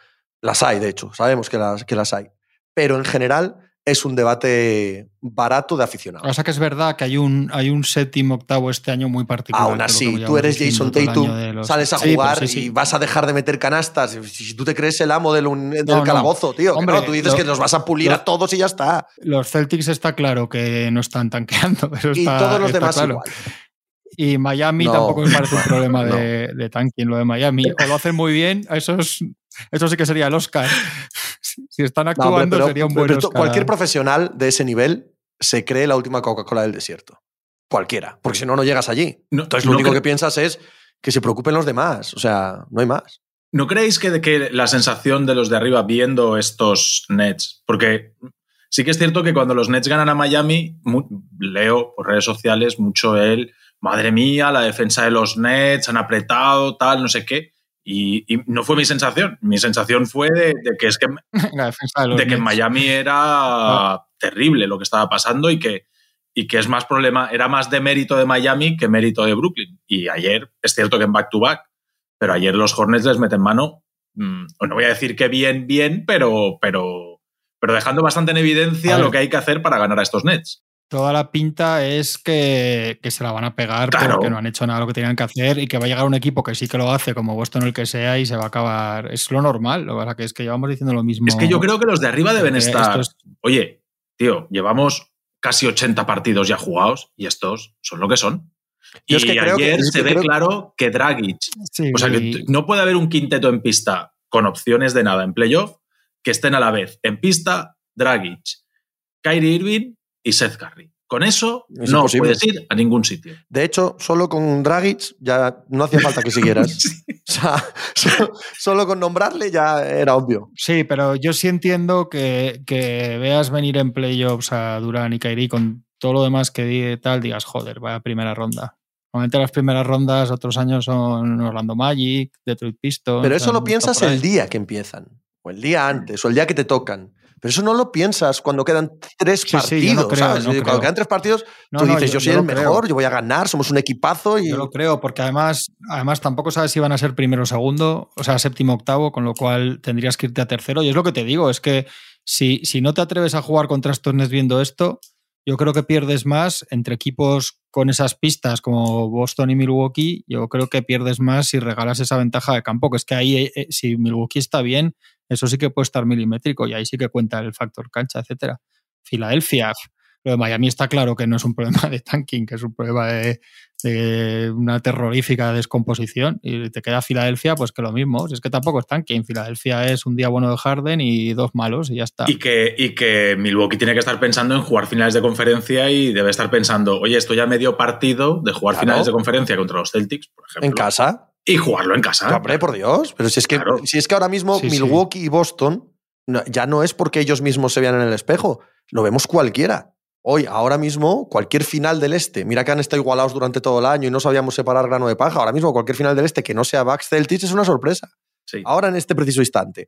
Las hay, de hecho, sabemos que las, que las hay. Pero en general es un debate barato de O aficionados. sea que es verdad que hay un, hay un séptimo octavo este año muy particular. Aún así, tú eres Jason Tatum, los- sales a Sí, jugar sí, sí. y vas a dejar de meter canastas. Si tú te crees el amo del, un- del No, no. calabozo, tío, Hombre, no, tú dices lo- que los vas a pulir a todos y ya está. Los Celtics está claro que no están tanqueando. Eso Y todos los demás claro. igual. Y Miami No. tampoco me parece un problema de, de tanking, lo de Miami. O lo hacen muy bien, eso, es, eso sí que sería el Oscar. Si están No, actuando, hombre, pero- sería un pero buen tú- Oscar. Cualquier profesional de ese nivel se cree la última Coca-Cola del desierto. Cualquiera. Porque si no, no llegas allí. No, Entonces lo no único que piensas es que se preocupen los demás. O sea, no hay más. ¿No creéis que, que la sensación de los de arriba viendo estos Nets? Porque sí que es cierto que cuando los Nets ganan a Miami, leo por redes sociales mucho el, madre mía, la defensa de los Nets, han apretado, tal, no sé qué. Y, y no fue mi sensación. Mi sensación fue de, de que es que, de que en. Miami era terrible lo que estaba pasando y que, y que es más problema, era más de mérito de Miami que mérito de Brooklyn. Y ayer, es cierto que en back to back, pero ayer los Hornets les meten mano. mm, no voy a decir que bien, bien, pero, pero, pero dejando bastante en evidencia lo que hay que hacer para ganar a estos Nets. Toda la pinta es que, se la van a pegar porque no han hecho nada lo que tenían que hacer y que va a llegar un equipo que sí que lo hace, como Boston el que sea, y se va a acabar. Es lo normal, lo que es que llevamos diciendo lo mismo. Es que yo creo que los de arriba deben estar. Oye, tío, llevamos casi 80 partidos ya jugados y estos son lo que son. y ayer se ve claro que Dragic, o sea, que no puede haber un quinteto en pista con opciones de nada en playoff que estén a la vez en pista Dragic, Kyrie Irving y Seth Curry. Con eso no puedes ir a ningún sitio. De hecho, solo con Dragic ya no hacía falta que siguieras. O sea, solo, con nombrarle ya era obvio. Sí, pero yo sí entiendo que, veas venir en playoffs a Durán y Kyrie con todo lo demás que tal, digas, joder, vaya primera ronda. Normalmente las primeras rondas otros años son Orlando Magic, Detroit Pistons. Pero eso lo piensas el día que empiezan, o el día antes, o el día que te tocan. Pero eso no lo piensas cuando quedan tres partidos. cuando quedan tres partidos, tú dices, yo, soy el mejor, yo voy a ganar, somos un equipazo. Y... Yo lo creo, porque además, además tampoco sabes si van a ser primero o segundo, o sea, séptimo octavo, con lo cual tendrías que irte a tercero. Y es lo que te digo, es que si, si no te atreves a jugar contra estos Nets viendo esto, yo creo que pierdes más entre equipos con esas pistas como Boston y Milwaukee. Yo creo que pierdes más si regalas esa ventaja de campo, que es que ahí, eh, eh, si Milwaukee está bien, eso sí que puede estar milimétrico y ahí sí que cuenta el factor cancha, etcétera. Filadelfia, lo de Miami está claro que no es un problema de tanking, que es un problema de, una terrorífica descomposición. Y te queda Filadelfia, pues que lo mismo. es que tampoco es tanking. Filadelfia es un día bueno de Harden y dos malos y ya está. Y que, y que Milwaukee tiene que estar pensando en jugar finales de conferencia y debe estar pensando, oye, esto ya medio partido de jugar finales de conferencia contra los Celtics, por ejemplo. En casa. Y jugarlo en casa. Hombre, por Dios. Pero si es que, si es que ahora mismo Milwaukee y Boston ya no es porque ellos mismos se vean en el espejo. Lo vemos cualquiera. Hoy, ahora mismo, cualquier final del este, mira que han estado igualados durante todo el año y no sabíamos separar grano de paja. Ahora mismo, cualquier final del este que no sea Bucks Celtics es una sorpresa. Ahora, en este preciso instante.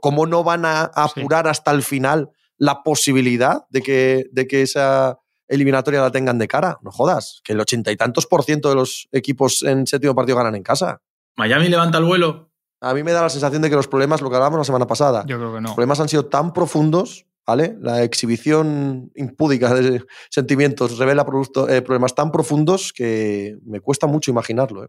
¿Cómo no van a apurar hasta el final la posibilidad de que, de que esa eliminatoria la tengan de cara. No jodas, que el ochenta y tantos por ciento de los equipos en séptimo partido ganan en casa. ¿Miami levanta el vuelo? A mí me da la sensación de que los problemas, lo que hablábamos la semana pasada, Yo creo que no. los problemas han sido tan profundos, ¿vale? La exhibición impúdica de sentimientos revela eh, problemas tan profundos que me cuesta mucho imaginarlo. ¿eh?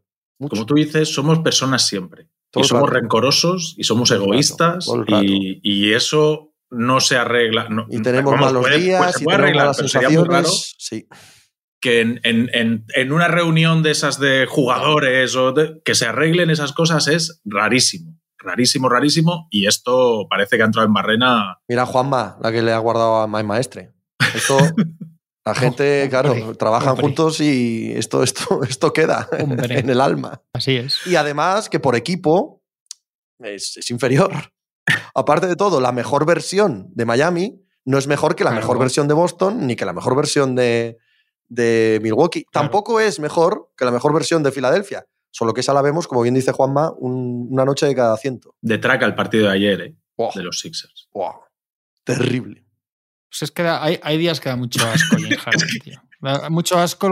Como tú dices, somos personas siempre. y somos rencorosos y somos egoístas y, y, eso no se arregla. y tenemos malos días y tenemos malas sensaciones. sí. Que en, una reunión de esas de jugadores o que se arreglen esas cosas es rarísimo. Rarísimo, rarísimo. Y esto parece que ha entrado en barrena. Mira, Juanma, la que le ha guardado a My Maestre. Esto. La gente, claro, trabajan juntos y esto, esto, esto queda en el alma. Así es. Y además que por equipo es inferior. Aparte de todo, la mejor versión de Miami no es mejor que la mejor versión de Boston ni que la mejor versión de, Milwaukee. Tampoco es mejor que la mejor versión de Filadelfia. Solo que esa la vemos, como bien dice Juanma, una noche de cada ciento. De traca el partido de ayer, ¿eh? de los Sixers. Terrible. Pues es que hay, días que da mucho asco tío. mucho asco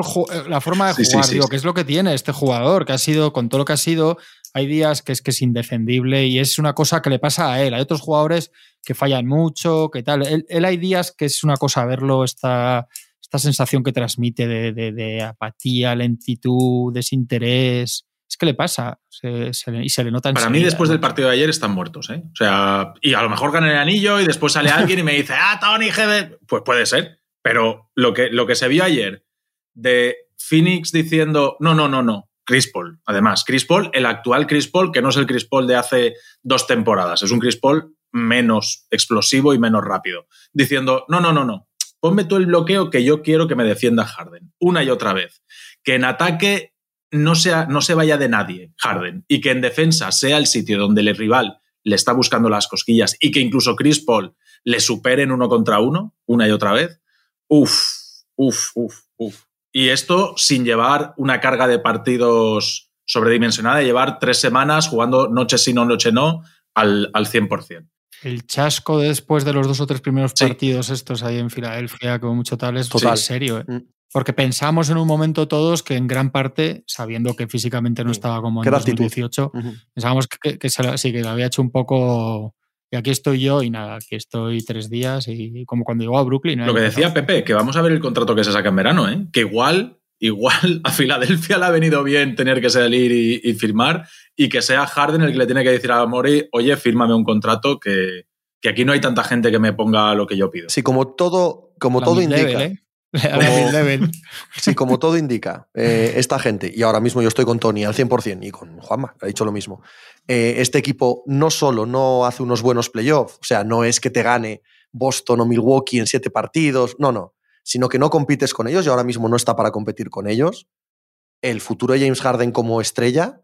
la forma de jugar, digo, que es lo que tiene este jugador, que ha sido, con todo lo que ha sido, hay días que es que es indefendible y es una cosa que le pasa a él. Hay otros jugadores que fallan mucho, que tal. Él, hay días que es una cosa verlo, esta, esta sensación que transmite de, apatía, lentitud, desinterés. Es que le pasa y se le nota Para mí, después del partido de ayer están muertos. ¿eh? O sea, y a lo mejor ganan el anillo y después sale alguien y me dice, ah, Tony GB. Pues puede ser. Pero lo que, lo que se vio ayer de Phoenix diciendo, no, no, no, no, Chris Paul, además. Chris Paul, el actual Chris Paul, que no es el Chris Paul de hace dos temporadas, es un Chris Paul menos explosivo y menos rápido, diciendo, no, no, no, no, ponme tú el bloqueo que yo quiero que me defienda Harden, una y otra vez. Que en ataque no, sea, no se vaya de nadie Harden y que en defensa sea el sitio donde el rival le está buscando las cosquillas y que incluso Chris Paul le supere en uno contra uno, una y otra vez. Uf, uf, uf, uf. Y esto sin llevar una carga de partidos sobredimensionada, de llevar tres semanas jugando noche sí, no, noche no, al, al 100%. El chasco después de los dos o tres primeros partidos estos ahí en Filadelfia, como mucho tal, es total serio. ¿eh? Porque pensamos en un momento todos que en gran parte, sabiendo que físicamente no estaba como en 2018, pensábamos que, sí, que lo había hecho un poco Y aquí estoy yo y nada, aquí estoy tres días y como cuando llegó a Brooklyn. Lo que decía Pepe, que vamos a ver el contrato que se saca en verano, ¿eh? que igual, igual a Filadelfia le ha venido bien tener que salir y, firmar y que sea Harden el que le tiene que decir a Mori, oye, fírmame un contrato que, aquí no hay tanta gente que me ponga lo que yo pido. Sí, como todo, como todo indica. ¿eh? sí, como todo indica, eh, esta gente, y ahora mismo yo estoy con Tony al 100% y con Juanma, ha dicho lo mismo, eh, este equipo no solo no hace unos buenos playoffs, o sea, no es que te gane Boston o Milwaukee en siete partidos, no, no, sino que no compites con ellos y ahora mismo no está para competir con ellos, el futuro de James Harden como estrella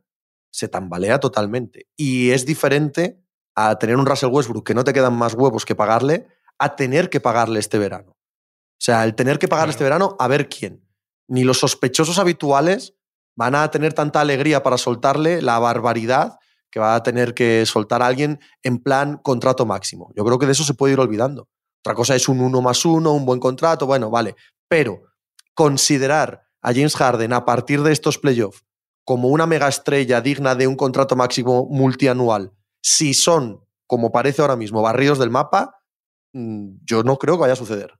se tambalea totalmente. Y es diferente a tener un Russell Westbrook que no te quedan más huevos que pagarle, a tener que pagarle este verano. O sea, el tener que pagar este verano, a ver quién. Ni los sospechosos habituales van a tener tanta alegría para soltarle la barbaridad que va a tener que soltar a alguien en plan contrato máximo. Yo creo que de eso se puede ir olvidando. Otra cosa es un uno más uno, un buen contrato, bueno, vale. Pero considerar a James Harden a partir de estos playoffs como una mega estrella digna de un contrato máximo multianual, si son, como parece ahora mismo, barridos del mapa, mm, yo no creo que vaya a suceder.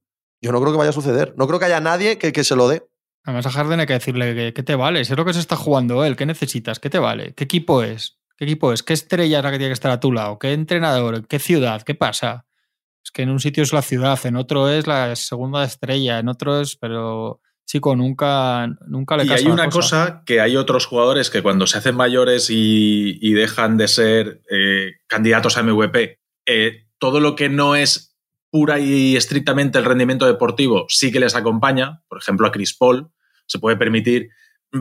Yo no creo que vaya a suceder. No creo que haya nadie que, que se lo dé. Además, a Harden hay que decirle que, te vale. Si es lo que se está jugando él, ¿qué necesitas? ¿Qué te vale? ¿Qué equipo es? ¿Qué equipo es? ¿Qué estrella es la que tiene que estar a tu lado? ¿Qué entrenador? ¿Qué ciudad? ¿Qué pasa? Es que en un sitio es la ciudad, en otro es la segunda estrella, en otro es, pero chico, nunca, nunca le Y hay una cosa. que hay otros jugadores que cuando se hacen mayores y, dejan de ser eh, candidatos a MVP, eh, todo lo que no es pura y estrictamente el rendimiento deportivo sí que les acompaña, por ejemplo a Chris Paul, se puede permitir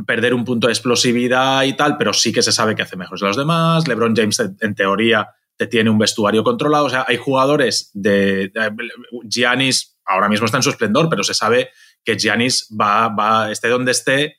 perder un punto de explosividad y tal, pero sí que se sabe que hace mejor que los demás. LeBron James, en teoría, te tiene un vestuario controlado. O sea, hay jugadores de. Giannis ahora mismo está en su esplendor, pero se sabe que Giannis va, va, esté donde esté,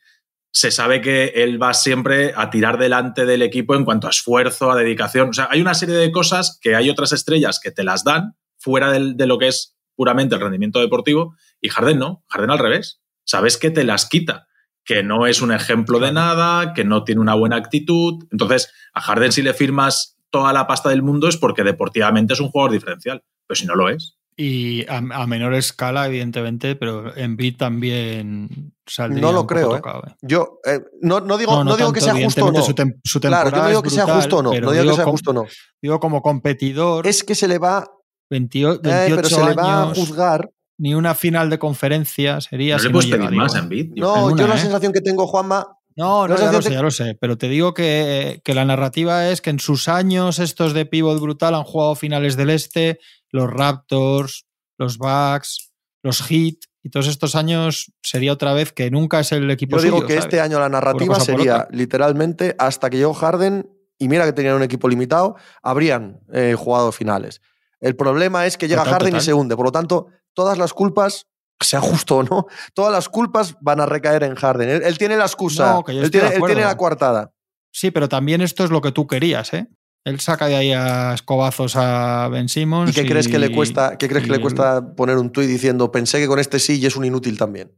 se sabe que él va siempre a tirar delante del equipo en cuanto a esfuerzo, a dedicación. O sea, hay una serie de cosas que hay otras estrellas que te las dan, fuera de, lo que es puramente el rendimiento deportivo, y Harden no, Harden al revés. Sabes que te las quita, que no es un ejemplo de nada, que no tiene una buena actitud. Entonces, a Harden si le firmas toda la pasta del mundo es porque deportivamente es un jugador diferencial, pero si no lo es. Y a, menor escala, evidentemente, pero en beat también saldría No lo creo, ¿eh? ¿eh? Yo eh, no, digo, no, digo que sea justo o no. Su, claro, yo no digo que sea justo o no. No digo que sea justo o no. Digo, como competidor. Es que se le va 28, eh, pero se le va a juzgar. Ni una final de conferencia sería. No le puedes pedir más. No, yo la ¿eh? sensación que tengo, Juanma. No, no, ya lo sé, ya lo sé. Pero te digo que, que, la narrativa es que en sus años estos de pivot brutal han jugado finales del este, los Raptors, los Bucks, los Heat, y todos estos años sería otra vez que nunca es el equipo Yo digo que este año la narrativa sería literalmente hasta que llegó Harden, y mira que tenían un equipo limitado, habrían eh, jugado finales. El problema es que llega Harden y se hunde. Por lo tanto, todas las culpas, sea justo o no, todas las culpas van a recaer en Harden. Él, tiene la excusa, él, tiene, la coartada. Sí, pero también esto es lo que tú querías, ¿eh? Él saca de ahí a escobazos a Ben Simmons. ¿Y qué crees que le cuesta, qué crees que le cuesta poner un tuit diciendo pensé que con este sí y es un inútil también?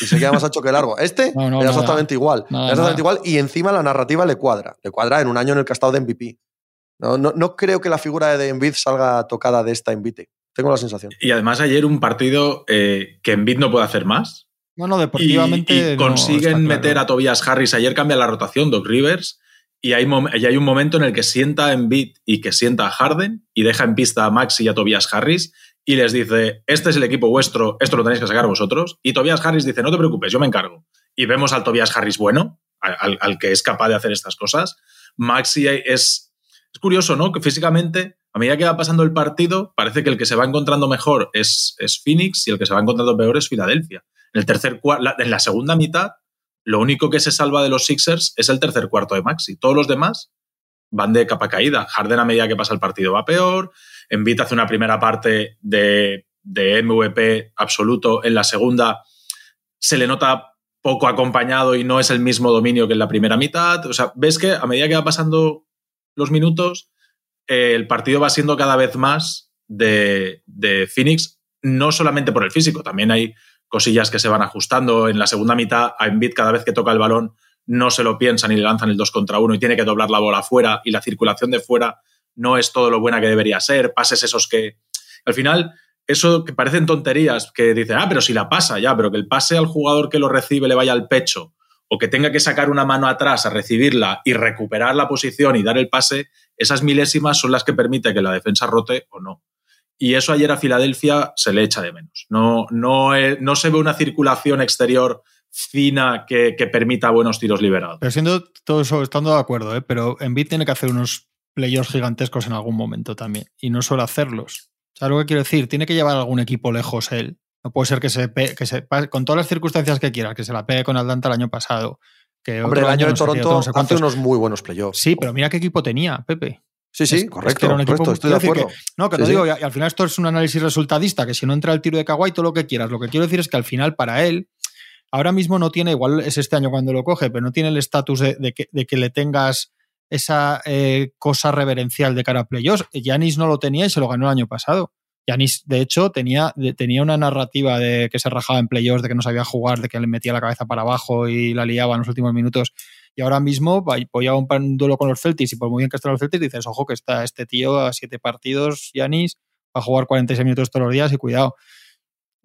Y se queda más ancho que largo. Este no, era exactamente igual. exactamente igual. Y encima la narrativa le cuadra. Le cuadra en un año en el que ha estado de MVP. No, no, creo que la figura de Embiid salga tocada de esta invite. Tengo la sensación. Y además ayer un partido eh, que Embiid no puede hacer más. Bueno, deportivamente. Y, consiguen meter a Tobias Harris. Ayer cambia la rotación, Doc Rivers. Y hay, hay un momento en el que sienta a Embiid y que sienta a Harden y deja en pista a Maxi y a Tobias Harris y les dice, este es el equipo vuestro, esto lo tenéis que sacar vosotros. Y Tobias Harris dice, no te preocupes, yo me encargo. Y vemos al Tobias Harris bueno, al, al que es capaz de hacer estas cosas. Maxi es curioso, ¿no? Que físicamente, a medida que va pasando el partido, parece que el que se va encontrando mejor es, Phoenix y el que se va encontrando peor es Filadelfia. En, el tercer, en la segunda mitad, lo único que se salva de los Sixers es el tercer cuarto de Maxi. Todos los demás van de capa caída. Harden a medida que pasa el partido va peor. Embiid hace una primera parte de, de MVP absoluto. En la segunda se le nota poco acompañado y no es el mismo dominio que en la primera mitad. O sea, ves que a medida que va pasando los minutos, eh, el partido va siendo cada vez más de, de, Phoenix, no solamente por el físico, también hay cosillas que se van ajustando. En la segunda mitad, a Embiid cada vez que toca el balón no se lo piensan y le lanzan el 2 contra 1 y tiene que doblar la bola afuera y la circulación de fuera no es todo lo buena que debería ser, pases esos que... Al final, eso que parecen tonterías, que dicen, ah, pero si la pasa, ya, pero que el pase al jugador que lo recibe le vaya al pecho, o que tenga que sacar una mano atrás a recibirla y recuperar la posición y dar el pase, esas milésimas son las que permite que la defensa rote o no. Y eso ayer a Filadelfia se le echa de menos. No, no, no se ve una circulación exterior fina que, permita buenos tiros liberados. Pero siendo todo eso, estando de acuerdo, ¿eh? pero Envid tiene que hacer unos playoffs gigantescos en algún momento también. Y no suele hacerlos. ¿Sabes lo que quiero decir? Tiene que llevar algún equipo lejos él. No puede ser que se, que se con todas las circunstancias que quiera, que se la pegue con Atlanta el año pasado. Que Hombre, el año, de Toronto hace unos muy buenos playoffs. Sí, pero mira qué equipo tenía, Pepe. Sí, sí, correcto, estoy de acuerdo. no, que no digo, y al final esto es un análisis resultadista, que si no entra el tiro de Kawhi, todo lo que quieras. Lo que quiero decir es que al final, para él, ahora mismo no tiene, igual es este año cuando lo coge, pero no tiene el estatus de, que, le tengas esa eh, cosa reverencial de cara a playoffs. Yanis no lo tenía y se lo ganó el año pasado. Yanis, de hecho, tenía, tenía una narrativa de que se rajaba en playoffs, de que no sabía jugar, de que le metía la cabeza para abajo y la liaba en los últimos minutos. Y ahora mismo voy a un, duelo con los Celtics y por muy bien que estén los Celtics, dices, ojo que está este tío a siete partidos, Yanis, va a jugar 46 minutos todos los días y cuidado.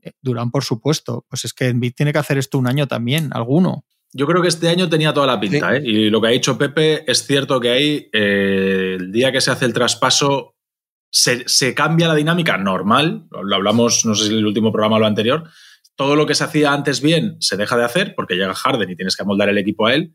Eh, Durán, por supuesto. Pues es que Envid tiene que hacer esto un año también, alguno. Yo creo que este año tenía toda la pinta, ¿eh? Y lo que ha dicho Pepe es cierto que hay, eh, el día que se hace el traspaso, se, se, cambia la dinámica normal. Lo hablamos, no sé si en el último programa o lo anterior. Todo lo que se hacía antes bien se deja de hacer porque llega Harden y tienes que amoldar el equipo a él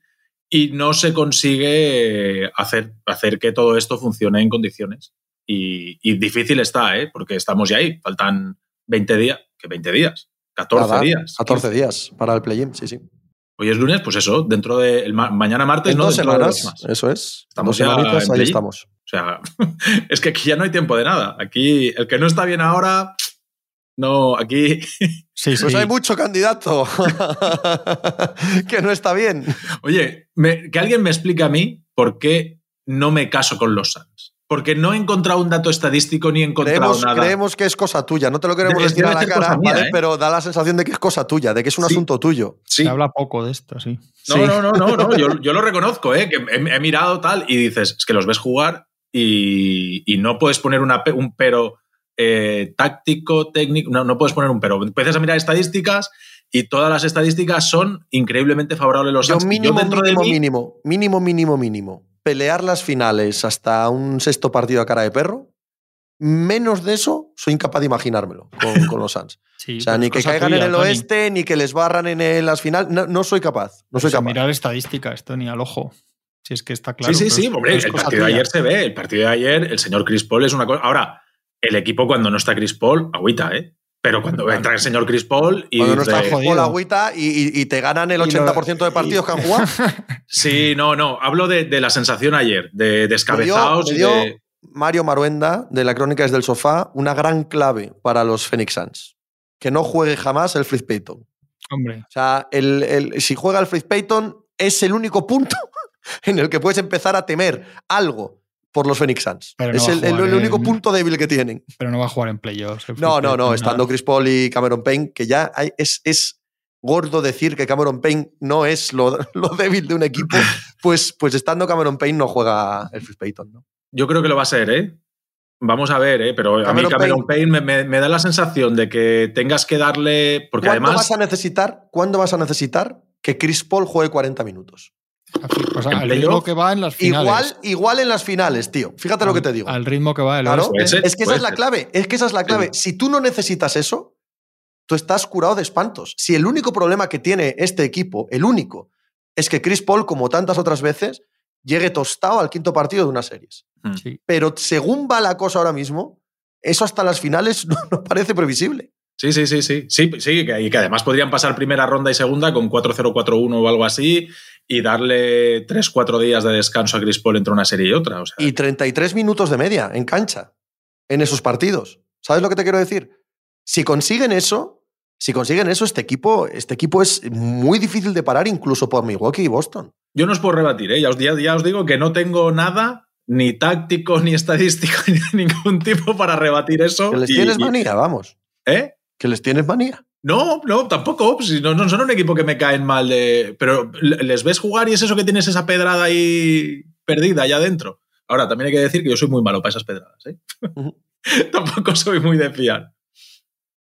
y no se consigue hacer, hacer que todo esto funcione en condiciones. Y, difícil está, ¿eh? porque estamos ya ahí, faltan 20 días, que 20 días, 14 días. 14 días para el play-in, sí, sí. Hoy es lunes, pues eso, dentro de mañana martes, en no dos semanas, eso es. Estamos ya ahí estamos. O sea, es que aquí ya no hay tiempo de nada. Aquí el que no está bien ahora, no, aquí. Sí, pues hay mucho candidato que no está bien. Oye, que alguien me explique a mí por qué no me caso con los Suns. Porque no he encontrado un dato estadístico ni he encontrado creemos, nada. Creemos que es cosa tuya, no te lo queremos decir a la cara, ¿eh? pero da la sensación de que es cosa tuya, de que es un asunto tuyo. Se habla poco de esto, sí. No, no, no, no, no, Yo, lo reconozco, ¿eh? que he, mirado tal y dices, es que los ves jugar y, no puedes poner un pero eh, táctico, técnico, no, no puedes poner un pero. Empiezas a mirar estadísticas y todas las estadísticas son increíblemente favorables a los Yo mínimo, mínimo, mínimo, mínimo, mínimo, mínimo. Pelear las finales hasta un sexto partido a cara de perro. Menos de eso, soy incapaz de imaginármelo con, los Suns. o sea, ni que caigan en el oeste, ni que les barran en las finales. No, soy capaz. No soy capaz. mirar estadísticas, Tony, al ojo. Si es que está claro. Sí, sí, sí, hombre. El partido de ayer se ve. El partido de ayer, el señor Chris Paul es una cosa. Ahora, el equipo cuando no está Chris Paul, agüita, ¿eh? Pero cuando entra el señor Chris Paul y. Cuando no está Paul, agüita y, te ganan el 80% de partidos que han jugado. sí, no, no. Hablo de, la sensación ayer, de descabezados. de... Mario Maruenda, de la Crónica desde el Sofá, una gran clave para los Phoenix Suns. Que no juegue jamás el Fritz Payton. Hombre. O sea, el, si juega el Fritz Payton, es el único punto en el que puedes empezar a temer algo por los Phoenix Suns. es el, único punto débil que tienen. Pero no va a jugar en playoffs. No, no, no. Estando Chris Paul y Cameron Payne, que ya es, es gordo decir que Cameron Payne no es lo, débil de un equipo, pues, pues estando Cameron Payne no juega el Free Payton, ¿no? Yo creo que lo va a ser, ¿eh? Vamos a ver, ¿eh? pero a mí Cameron Payne, me, da la sensación de que tengas que darle. Porque ¿Cuándo además. Vas a necesitar, ¿Cuándo vas a necesitar que Chris Paul juegue 40 minutos? Al ritmo que va en las finales. Igual, igual en las finales, tío. Fíjate lo que te digo. Al ritmo que va el claro, Es que esa es la clave. Es que esa es la clave. Si tú no necesitas eso, tú estás curado de espantos. Si el único problema que tiene este equipo, el único, es que Chris Paul, como tantas otras veces, llegue tostado al quinto partido de una series. Hmm. Pero según va la cosa ahora mismo, eso hasta las finales no parece previsible. Sí, sí, sí, sí. Sí, sí y que además podrían pasar primera ronda y segunda con 4-0-4-1 o algo así y darle 3-4 días de descanso a Chris Paul entre una serie y otra. Y 33 minutos de media en cancha en esos partidos. ¿Sabes lo que te quiero decir? Si consiguen eso, si consiguen eso, este equipo, este equipo es muy difícil de parar incluso por Milwaukee y Boston. Yo no os puedo rebatir, ¿eh? ya, os, ya os digo que no tengo nada ni táctico, ni estadístico, ni ningún tipo para rebatir eso. Que les tienes manía, vamos. ¿Eh? ¿Que les tienes manía? No, no, tampoco. Pues, no, no son un equipo que me caen mal de. Pero les ves jugar y es eso que tienes esa pedrada ahí perdida allá adentro. Ahora, también hay que decir que yo soy muy malo para esas pedradas. ¿eh? Tampoco soy muy de fiar.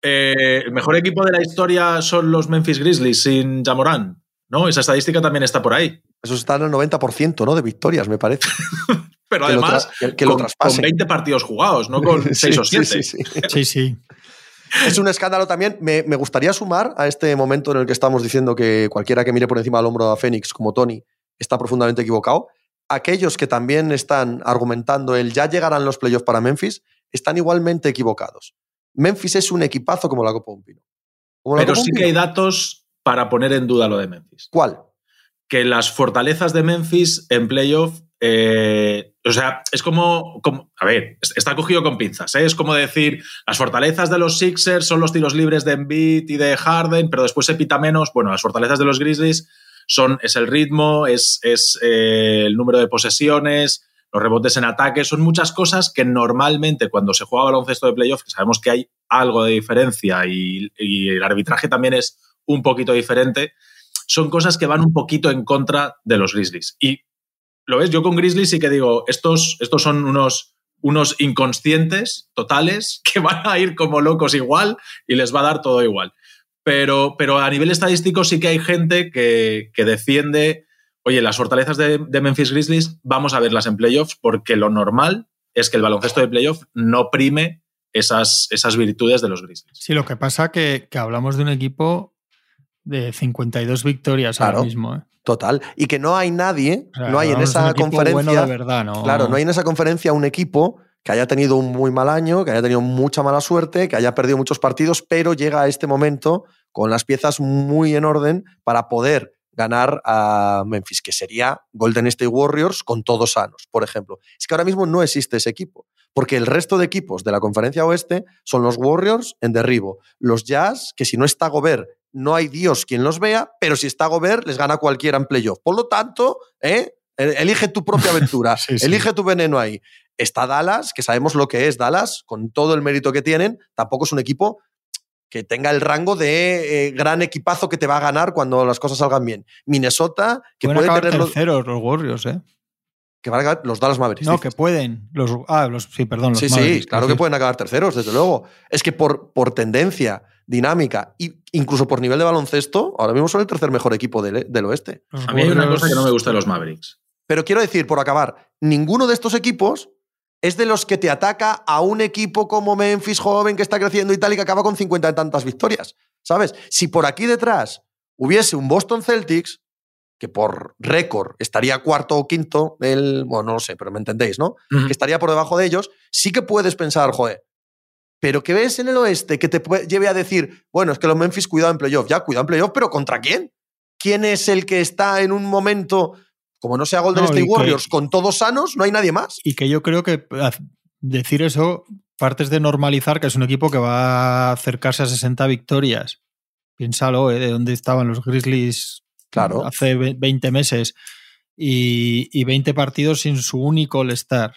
Eh, el mejor equipo de la historia son los Memphis Grizzlies sin Jamoran, ¿no? Esa estadística también está por ahí. Eso está en el 90%, ¿no? De victorias, me parece. Pero además, que, lo con, con, 20 partidos jugados, no con 6 o 7. Sí sí, sí sí, Es un escándalo también. Me, me, gustaría sumar a este momento en el que estamos diciendo que cualquiera que mire por encima del hombro a Fénix, como Tony, está profundamente equivocado. Aquellos que también están argumentando el ya llegarán los playoffs para Memphis, están igualmente equivocados. Memphis es un equipazo como la Copa Un Pino. Pero sí que hay datos para poner en duda lo de Memphis. ¿Cuál? Que las fortalezas de Memphis en playoff, eh, o sea, es como, como, a ver, está cogido con pinzas, ¿eh? es como decir, las fortalezas de los Sixers son los tiros libres de Embiid y de Harden, pero después se pita menos, bueno, las fortalezas de los Grizzlies son, es el ritmo, es, es eh, el número de posesiones, los rebotes en ataque, son muchas cosas que normalmente cuando se juega baloncesto de playoff, que sabemos que hay algo de diferencia y, y, el arbitraje también es un poquito diferente, son cosas que van un poquito en contra de los Grizzlies. Y lo ves, yo con Grizzlies sí que digo, estos, estos son unos, unos inconscientes totales que van a ir como locos igual y les va a dar todo igual. Pero, pero a nivel estadístico sí que hay gente que, que defiende oye, las fortalezas de, de, Memphis Grizzlies vamos a verlas en playoffs porque lo normal es que el baloncesto de playoff no prime esas, esas virtudes de los Grizzlies. Sí, lo que pasa que, que hablamos de un equipo de 52 victorias claro, ahora mismo. ¿eh? Total. Y que no hay nadie, no hay en esa conferencia. Bueno de verdad, ¿no? Claro, no hay en esa conferencia un equipo que haya tenido un muy mal año, que haya tenido mucha mala suerte, que haya perdido muchos partidos, pero llega a este momento con las piezas muy en orden para poder ganar a Memphis, que sería Golden State Warriors con todos sanos, por ejemplo. Es que ahora mismo no existe ese equipo, porque el resto de equipos de la conferencia oeste son los Warriors en derribo, los Jazz, que si no está Gobert, no hay Dios quien los vea, pero si está Gobert, les gana cualquiera en playoff. Por lo tanto, ¿eh? elige tu propia aventura, sí, sí. elige tu veneno ahí. Está Dallas, que sabemos lo que es Dallas, con todo el mérito que tienen, tampoco es un equipo que tenga el rango de eh, gran equipazo que te va a ganar cuando las cosas salgan bien. Minnesota, que pueden puede tener terceros los... los Warriors, ¿eh? Que van a acabar los Dallas Mavericks. No, dices. que pueden. Los, ah, los, sí, perdón. Los sí, Mavericks, sí, claro que pueden acabar terceros, desde luego. Es que por, por tendencia, dinámica e incluso por nivel de baloncesto, ahora mismo son el tercer mejor equipo del, del oeste. A mí hay una cosa que no me gusta de los Mavericks. Pero quiero decir, por acabar, ninguno de estos equipos es de los que te ataca a un equipo como Memphis joven que está creciendo y tal y que acaba con cincuenta y tantas victorias, ¿sabes? Si por aquí detrás hubiese un Boston Celtics, que por récord estaría cuarto o quinto, el, bueno, no lo sé, pero me entendéis, ¿no? Uh -huh. Que estaría por debajo de ellos, sí que puedes pensar, joder, pero ¿qué ves en el oeste que te lleve a decir, bueno, es que los Memphis cuidado en playoff, ya, cuidado en playoff, pero ¿contra quién? ¿Quién es el que está en un momento como no sea Golden no, State Warriors, que, con todos sanos, no hay nadie más. Y que yo creo que decir eso partes de normalizar que es un equipo que va a acercarse a 60 victorias. Piénsalo, ¿eh? de dónde estaban los Grizzlies claro. hace 20 meses y, y 20 partidos sin su único All-Star.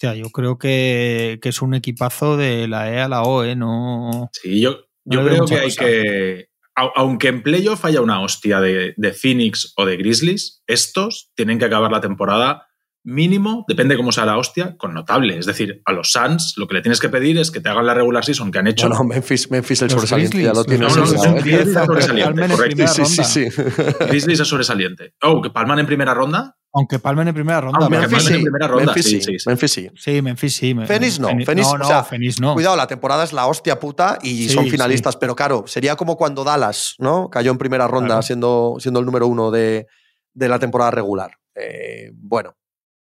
Yo creo que, que, es un equipazo de la E a la O, ¿eh? No. Sí, yo, yo no creo que hay cosa. que aunque en playoff haya una hostia de, de, Phoenix o de Grizzlies, estos tienen que acabar la temporada mínimo, depende cómo sea la hostia, con notable. Es decir, a los Suns lo que le tienes que pedir es que te hagan la regular season que han hecho. No, no Memphis, Memphis el sobresaliente ya lo tienes. No, no, no, Grizzlies es sobresaliente. Correcto. Sí, sí, sí. Grizzlies es sobresaliente. Oh, que palman en primera ronda. Aunque palmen en primera ronda. Aunque Memphis, sí. en primera ronda. Memphis sí. sí, sí. Memphis sí. Sí, Memphis sí. Phoenix no. Phoenix, Phoenix, no, no, o sea, Phoenix no. Cuidado, la temporada es la hostia puta y Sí, son finalistas, sí. pero claro, sería como cuando Dallas, ¿no? Cayó en primera ronda Claro. siendo, siendo el número uno de, de la temporada regular. Eh, bueno,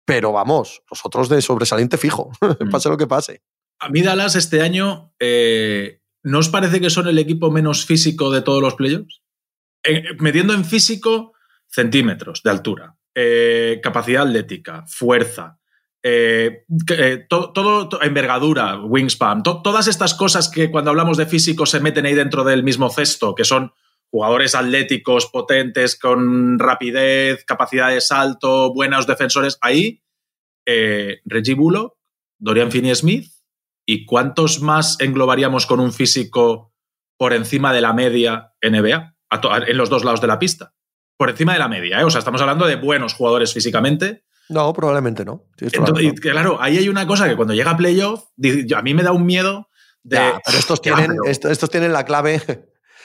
pero vamos, los otros de sobresaliente fijo, Mm. pase lo que pase. A mí Dallas este año, eh, ¿no os parece que son el equipo menos físico de todos los playoffs? Eh, metiendo en físico centímetros de altura, eh, capacidad atlética, fuerza, eh, eh, to, todo, to, envergadura, wingspan, to, todas estas cosas que cuando hablamos de físico se meten ahí dentro del mismo cesto, que son jugadores atléticos, potentes, con rapidez, capacidad de salto, buenos defensores, ahí eh, Reggie Bullock, Dorian Finney-Smith, ¿y cuántos más englobaríamos con un físico por encima de la media NBA, en los dos lados de la pista? Por encima de la media, ¿eh? O sea, estamos hablando de buenos jugadores físicamente. No, probablemente no. Entonces, claro, ahí hay una cosa que cuando llega a playoff, a mí me da un miedo de. pero estos tienen, estos tienen la clave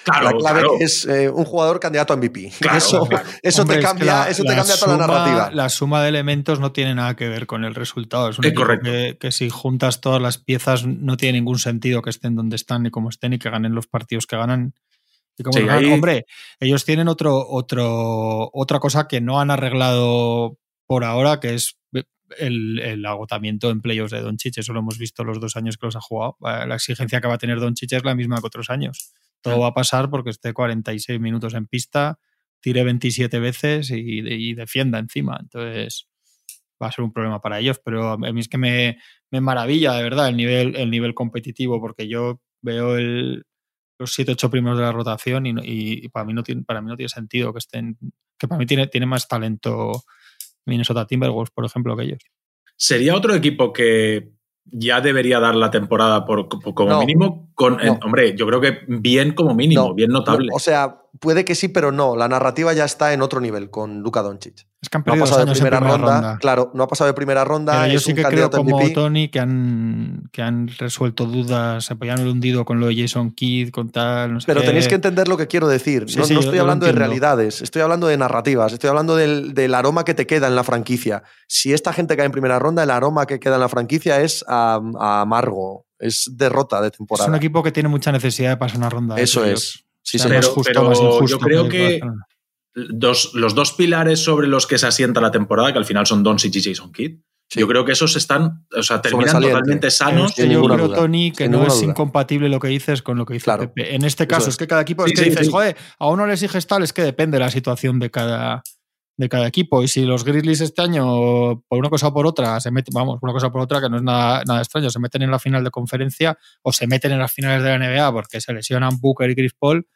Claro, la clave es eh, un jugador candidato a MVP. eso, eso te cambia, eso te cambia toda la narrativa. La suma de elementos no tiene nada que ver con el resultado. Es, un correcto. Que, si juntas todas las piezas no tiene ningún sentido que estén donde están ni como estén y que ganen los partidos que ganan. Y como Hombre, ellos tienen otro, otro, otra cosa que no han arreglado por ahora, que es el, agotamiento en playoffs de Doncic. Eso lo hemos visto los dos años que los ha jugado. La exigencia que va a tener Doncic es la misma que otros años. Todo va a pasar porque esté 46 minutos en pista, tire 27 veces y, defienda encima. Entonces va a ser un problema para ellos, pero a mí es que me, maravilla de verdad el nivel, el nivel competitivo porque yo veo el, los 7-8 primeros de la rotación y, para, mí no tiene, para mí no tiene sentido que estén, que para mí tiene, tiene más talento Minnesota Timberwolves, por ejemplo, que ellos. Sería otro equipo que ya debería dar la temporada por, como mínimo. Con, hombre, yo creo que bien como mínimo, bien notable. o sea, puede que sí, pero no. La narrativa ya está en otro nivel con Luka Doncic. Es que han no ha pasado de primera, ronda, Claro, no ha pasado de primera ronda. yo sí que creo como Tony que han, que han resuelto dudas, se podían hundido con lo de Jason Kidd, con tal. pero tenéis que entender lo que quiero decir. no, estoy hablando de realidades, estoy hablando de narrativas, estoy hablando del, del, aroma que te queda en la franquicia. Si esta gente cae en primera ronda, el aroma que queda en la franquicia es amargo, es derrota de temporada. Es un equipo que tiene mucha necesidad de pasar una ronda. ¿eh? Eso es. Sí, pero, yo creo que, los dos pilares sobre los que se asienta la temporada, que al final son Don y Jason Kidd, yo creo que esos están, o sea, terminan totalmente sanos. yo creo, Tony, que no es incompatible lo que dices con lo que dice Pepe. En este caso, es. que cada equipo, es que dices, joder, a uno le exiges tal, es que depende de la situación de cada, de cada equipo. Y si los Grizzlies este año, por una cosa o por otra, se meten, vamos, por una cosa o por otra, que no es nada, nada extraño, se meten en la final de conferencia o se meten en las finales de la NBA porque se lesionan Booker y Chris Paul,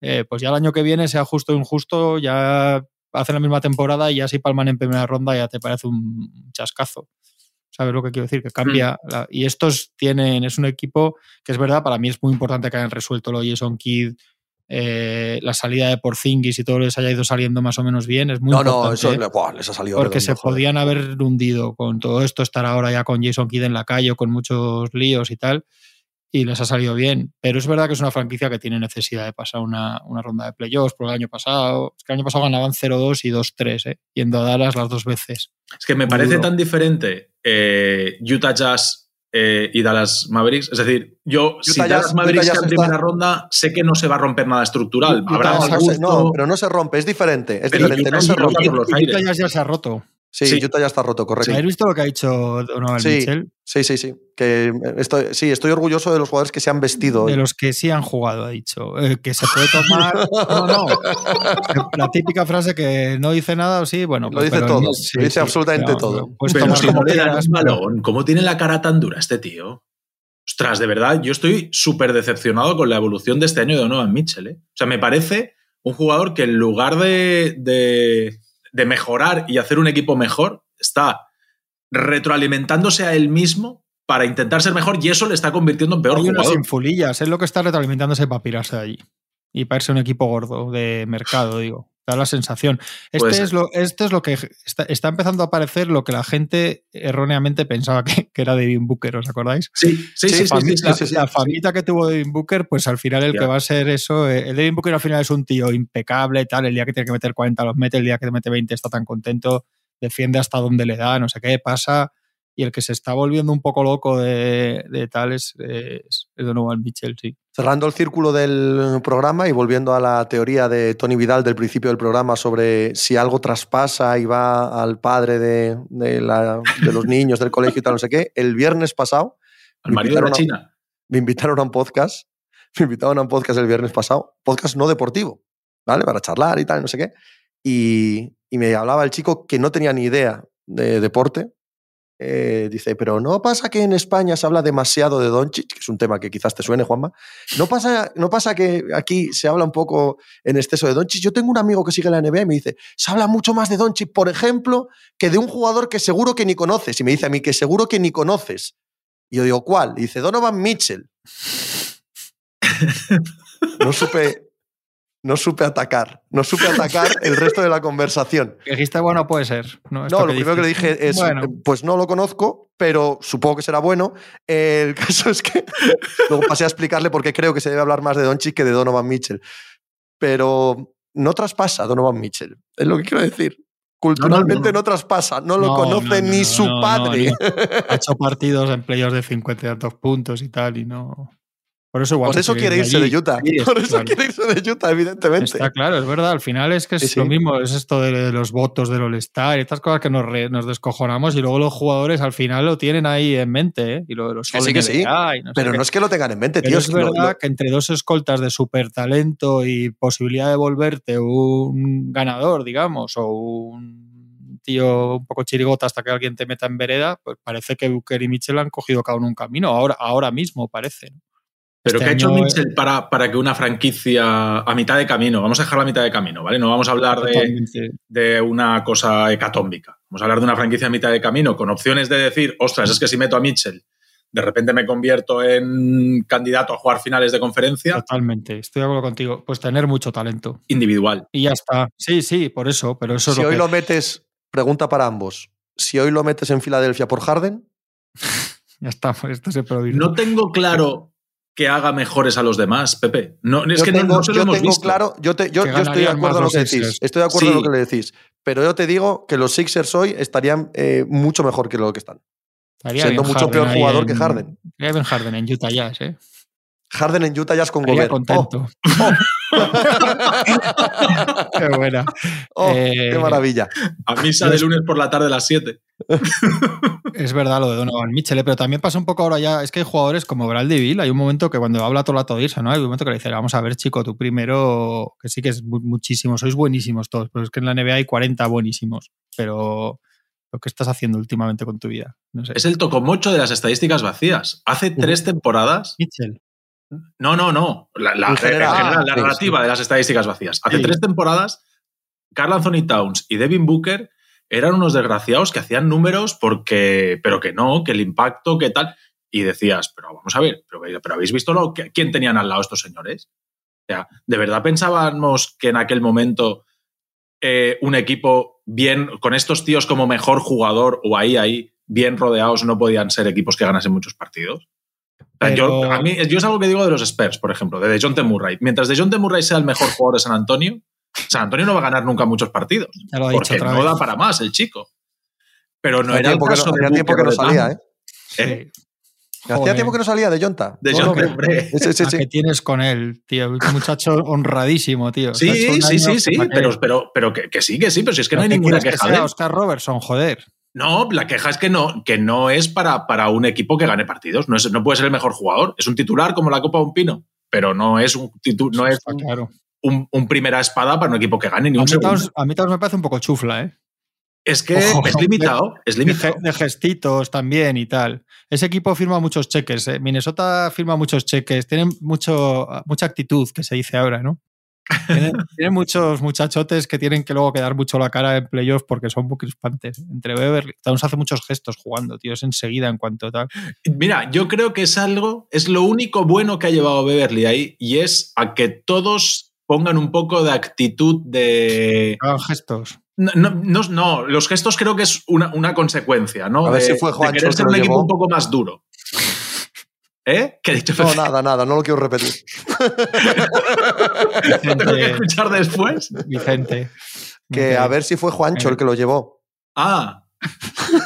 eh, pues ya el año que viene, sea justo o injusto, ya hacen la misma temporada y ya si palman en primera ronda ya te parece un chascazo. ¿Sabes lo que quiero decir? Que cambia. Mm. y estos tienen, es un equipo que es verdad, para mí es muy importante que hayan resuelto lo Jason Kidd, eh, la salida de Porzingis y todo les haya ido saliendo más o menos bien. Es muy no, no, eso les ha salido. Porque se podían haber hundido con todo esto, estar ahora ya con Jason Kidd en la calle, con muchos líos y tal y les ha salido bien. Pero es verdad que es una franquicia que tiene necesidad de pasar una, ronda de playoffs. Por el año pasado, es que el año pasado ganaban 0-2 y 2-3, ¿eh? yendo a Dallas las dos veces. Es que me parece tan diferente eh, Utah Jazz eh, y Dallas Mavericks. Es decir, yo, si Dallas Mavericks en primera ronda, sé que no se va a romper nada estructural. no, pero no se rompe, es diferente. Es diferente, no se rompe. Utah ya se ha roto. Sí, Utah ya está roto, correcto. ¿Habéis visto lo que ha dicho Donovan sí, Mitchell? Sí, sí, sí. Que estoy, sí, estoy orgulloso de los jugadores que se han vestido. De los que sí han jugado, ha dicho. Eh, que se puede tomar. no, no. La típica frase que no dice nada o sí, bueno. Pues, lo dice todo. lo dice absolutamente todo. Pues pero ¿cómo, le dan un balón? ¿Cómo tiene la cara tan dura este tío? Ostras, de verdad, yo estoy súper decepcionado con la evolución de este año de Donovan Mitchell. ¿eh? O sea, me parece un jugador que en lugar de de mejorar y hacer un equipo mejor, está retroalimentándose a él mismo para intentar ser mejor y eso le está convirtiendo en peor Hay jugador. unas infulillas, es lo que está retroalimentándose para pirarse de allí y para irse un equipo gordo de mercado, digo. Da la sensación. Este, es lo, este es lo que está, empezando a aparecer lo que la gente erróneamente pensaba que, era Devin Booker, ¿os acordáis? Sí, sí, sí. La, famita que tuvo Devin Booker, pues al final el que va a ser eso. Eh, el Devin Booker al final es un tío impecable, tal. El día que tiene que meter 40 los mete, el día que mete 20 está tan contento, defiende hasta donde le da, no sé qué pasa y el que se está volviendo un poco loco de, de tal es, es, Donovan Mitchell, sí. Cerrando el círculo del programa y volviendo a la teoría de Tony Vidal del principio del programa sobre si algo traspasa y va al padre de, de, los niños del colegio y tal, no sé qué, el viernes pasado... Al marido de la China. me invitaron a un podcast, me invitaron a un podcast el viernes pasado, podcast no deportivo, ¿vale? Para charlar y tal, no sé qué. Y, y me hablaba el chico que no tenía ni idea de deporte, eh, dice, pero ¿no pasa que en España se habla demasiado de Doncic? Que es un tema que quizás te suene, Juanma. ¿No pasa, ¿No pasa que aquí se habla un poco en exceso de Doncic? Yo tengo un amigo que sigue la NBA y me dice, se habla mucho más de Doncic, por ejemplo, que de un jugador que seguro que ni conoces. Y me dice a mí que seguro que ni conoces. Y yo digo, ¿cuál? Y dice, Donovan Mitchell. no supe no supe atacar. No supe atacar el resto de la conversación. Dijiste, bueno, puede ser. No, lo primero que le dije es, pues no lo conozco, pero supongo que será bueno. El caso es que luego pasé a explicarle por qué creo que se debe hablar más de Doncic que de Donovan Mitchell. Pero no traspasa Donovan Mitchell, es lo que quiero decir. Culturalmente no, traspasa, no lo conoce ni su padre. Ha hecho partidos en playoffs de 50 y tantos puntos y tal, y no. Por eso, Por eso quiere irse de Utah. Por eso quiere irse de Utah, evidentemente. Está claro, es verdad. Al final es que es lo mismo, es esto de los votos del All-Star y estas cosas que nos, nos, descojonamos y luego los jugadores al final lo tienen ahí en mente. ¿eh? Y lo de los sí, que sí. Pero no es que lo tengan en mente, tío. es verdad que entre dos escoltas de súper talento y posibilidad de volverte un ganador, digamos, o un tío un poco chirigota hasta que alguien te meta en vereda, pues parece que Booker y Mitchell han cogido cada uno un camino. Ahora, ahora mismo parece. Pero este ¿qué ha hecho Mitchell para, para, que una franquicia a mitad de camino, vamos a dejarla a mitad de camino, ¿vale? No vamos a hablar de, de, una cosa hecatómbica. Vamos a hablar de una franquicia a mitad de camino con opciones de decir, ostras, es que si meto a Mitchell, de repente me convierto en candidato a jugar finales de conferencia. Totalmente, estoy de acuerdo contigo. Pues tener mucho talento. Individual. Y ya está. Sí, sí, por eso. Pero eso si hoy lo metes, pregunta para ambos, si hoy lo metes en Filadelfia por Harden. ya está, esto se puede No tengo claro que haga mejores a los demás, Pepe. No, es que no, no se lo hemos visto. claro, yo, te, yo, estoy de acuerdo en lo que decís. Estoy de acuerdo en lo que le decís. Pero yo te digo que los Sixers hoy estarían eh, mucho mejor que lo que están. siendo mucho peor jugador que Harden. Estaría Harden en Utah Jazz, ¿eh? Harden en Utah Jazz con Gobert. contento. Oh. qué buena. Oh, qué eh, maravilla. A misa de lunes por la tarde a las 7. es verdad lo de Donovan Mitchell, eh, pero también pasa un poco ahora ya. Es que hay jugadores como Bradley Bill. Hay un momento que cuando habla todo la Todirsa, ¿no? Hay un momento que le dice, vamos a ver, chico, tú primero, que sí que es muchísimo, sois buenísimos todos, pero es que en la NBA hay 40 buenísimos. Pero lo que estás haciendo últimamente con tu vida. Es el tocomocho de las estadísticas vacías. Hace tres temporadas. Mitchell. No, no, no. La, la, la narrativa de las estadísticas vacías. Hace tres temporadas, Carl Anthony Towns y Devin Booker eran unos desgraciados que hacían números porque, pero que no, que el impacto, que tal. Y decías, pero vamos a ver, pero, habéis visto lo que, quién tenían al lado estos señores. O sea, ¿de verdad pensábamos que en aquel momento eh, un equipo bien, con estos tíos como mejor jugador o ahí, ahí, bien rodeados, no podían ser equipos que ganasen muchos partidos? Yo, a mí, yo es algo que digo de los Spurs, por ejemplo, de John T. Murray. Mientras de John T. Murray sea el mejor jugador de San Antonio, San Antonio no va a ganar nunca muchos partidos. porque no da para más el chico. Pero no era el caso no, tiempo que no salía, ¿eh? ¿Eh? Hacía tiempo que no salía de Jonta. De Jonta, ¿Qué tienes con él, tío? Un muchacho honradísimo, tío. Sí, sí, sí, sí. Pero, pero, pero que, que, sí, que sí, pero si es que no hay ninguna queja que sea Oscar Robertson, joder. No, la queja es que no, que no es para, para un equipo que gane partidos. No, es, no puede ser el mejor jugador. Es un titular como la Copa de un Pino, pero no es un no es un, primera espada para un equipo que gane ni a un segundo. a mí también me parece un poco chufla, ¿eh? Es que es limitado, es limitado. De, gestitos también y tal. Ese equipo firma muchos cheques. ¿eh? Minnesota firma muchos cheques. Tienen mucho, mucha actitud, que se dice ahora, ¿no? Tienen, muchos muchachotes que tienen que luego quedar mucho la cara en playoffs porque son muy crispantes. Entre Beverly, Towns hace muchos gestos jugando, tío, es enseguida en cuanto tal. Mira, yo creo que es algo, es lo único bueno que ha llevado Beverly ahí y es a que todos pongan un poco de actitud de. Hagan gestos. No, no, no, los gestos creo que es una, una consecuencia, ¿no? A ver si fue Juan de querer ser un equipo un poco más duro. ¿Eh? ¿Qué he dicho? No, nada, nada, no lo quiero repetir. Vicente, ¿Tengo que escuchar después? Vicente. Que a ver si fue Juancho el que lo llevó. Ah.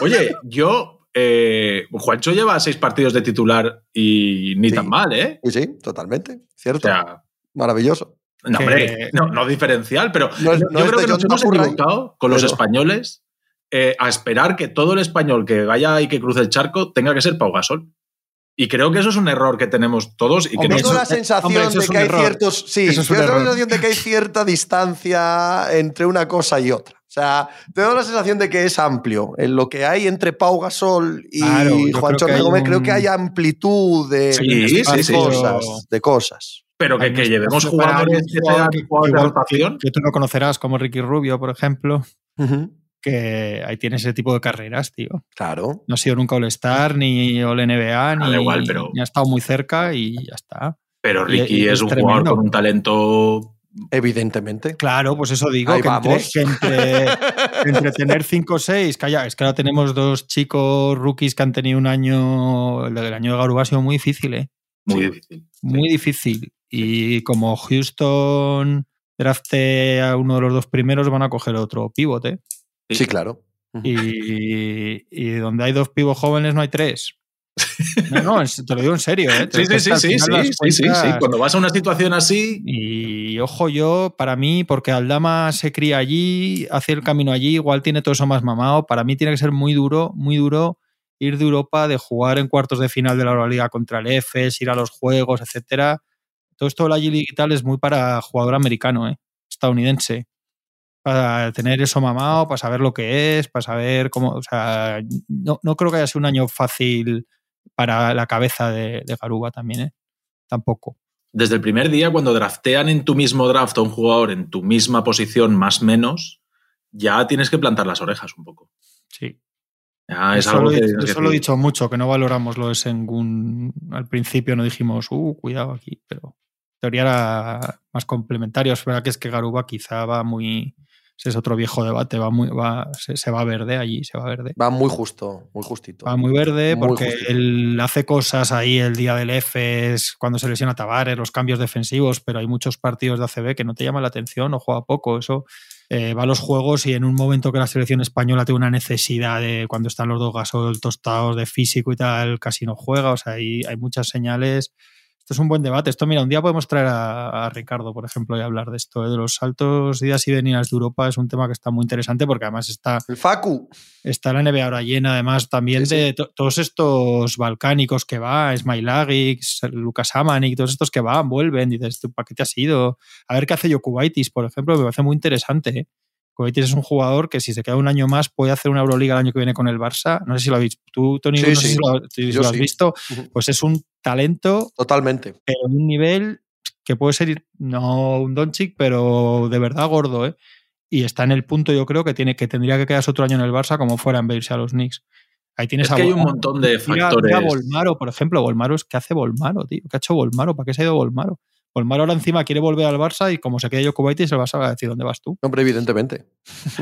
Oye, yo. Eh, Juancho lleva seis partidos de titular y ni tan mal, ¿eh? Sí, sí, totalmente. Cierto. Maravilloso. No, hombre, no, diferencial, pero yo creo que nos hemos equivocado con los españoles eh, a esperar que todo el español que vaya y que cruce el charco tenga que ser Pau Gasol. Y creo que eso es un error que tenemos todos. Y que tengo la sensación de que hay ciertos. Sí, tengo la sensación de que hay cierta distancia entre una cosa y otra. O sea, tengo la sensación de que es amplio. En lo que hay entre Pau Gasol y Juancho Gómez, creo que hay amplitud de, cosas, de cosas. Pero que, llevemos jugadores que de rotación. Que, tú no conocerás, como Ricky Rubio, por ejemplo que ahí tiene ese tipo de carreras, tío. Claro. No ha sido nunca All-Star, ni All-NBA, ni, igual, pero... ha estado muy cerca y ya está. Pero Ricky es un jugador con un talento Evidentemente. Claro, pues eso digo, Ahí que entre, vamos. que entre- que entre tener 5 o 6, calla, es que ahora tenemos dos chicos rookies que han tenido un año, el del año de Garuba ha sido muy difícil, ¿eh? Muy Sí. difícil. Muy difícil. Y como Houston drafte a uno de los dos primeros, van a coger otro pivote. Sí, claro. Y, y donde hay dos pibos jóvenes no hay tres. No, no, te lo digo en serio, ¿eh? Sí, sí, sí, sí, sí, Cuando vas a una situación así, Y ojo yo, para mí, porque Aldama se cría allí, hace el camino allí, igual tiene todo eso más mamado. Para mí tiene que ser muy duro, muy duro ir de Europa, de jugar en cuartos de final de la Euroliga contra el EFES, ir a los juegos, etcétera. Todo esto de la G-League y tal es muy para jugador americano, ¿eh? estadounidense. Para tener eso mamado, para saber lo que es, para saber cómo. O sea, no, no creo que haya sido un año fácil para la cabeza de, de Garuba también, ¿eh? Tampoco. desde el primer día, cuando draftean en tu mismo draft a un jugador en tu misma posición, más menos, ya tienes que plantar las orejas un poco. Sí. Ya es eso algo lo, he- que he dicho mucho, que no valoramos lo de Sengun. Al principio no dijimos, uh, cuidado aquí, pero teoría era más complementario. Es verdad que es que Garuba quizá va muy. Ese es otro viejo debate, va muy, va, se, se va verde allí, se va verde. Va muy justo, muy justito. Va muy verde Muy porque justito. él hace cosas ahí el día del EFES, cuando se lesiona Tavares, los cambios defensivos, pero hay muchos partidos de ACB que no te llaman la atención o juega poco. Eso eh, va a los juegos y en un momento que la selección española tiene una necesidad de cuando están los dos gasol tostados de físico y tal, casi no juega. O sea, hay, hay muchas señales. Esto es un buen debate. Esto, mira, un día podemos traer a, a Ricardo, por ejemplo, y hablar de esto, ¿eh? de los saltos, idas y venidas de Europa. Es un tema que está muy interesante porque además está El Facu. Está la NBA ahora llena, además, también Sí, de to- todos estos balcánicos que va, Smailagic, Lucas Amanik, todos estos que van, vuelven, dices, ¿tú para qué te has ido? A ver qué hace Jokubaitis, por ejemplo, me parece muy interesante. ¿eh? Jokubaitis es un jugador que si se queda un año más puede hacer una Euroliga el año que viene con el Barça. No sé si lo habéis tú, Tony, Sí, no sé si lo, si Yo lo has sí. visto. Pues es un talento, Totalmente. pero en un nivel que puede ser, no un Doncic, pero de verdad gordo, ¿eh? Y está en el punto, yo creo, que tiene que tendría que quedarse otro año en el Barça como fuera en irse a los Knicks. Ahí tienes Es a que hay un montón de Mira, factores. mira Volmaro, por ejemplo. Volmaro, ¿qué hace Volmaro, tío? ¿Qué ha hecho Volmaro? ¿Para qué se ha ido Volmaro? Volmaro ahora encima quiere volver al Barça y como se quede Jokubaitis, el Barça va a decir dónde vas tú. Hombre, evidentemente.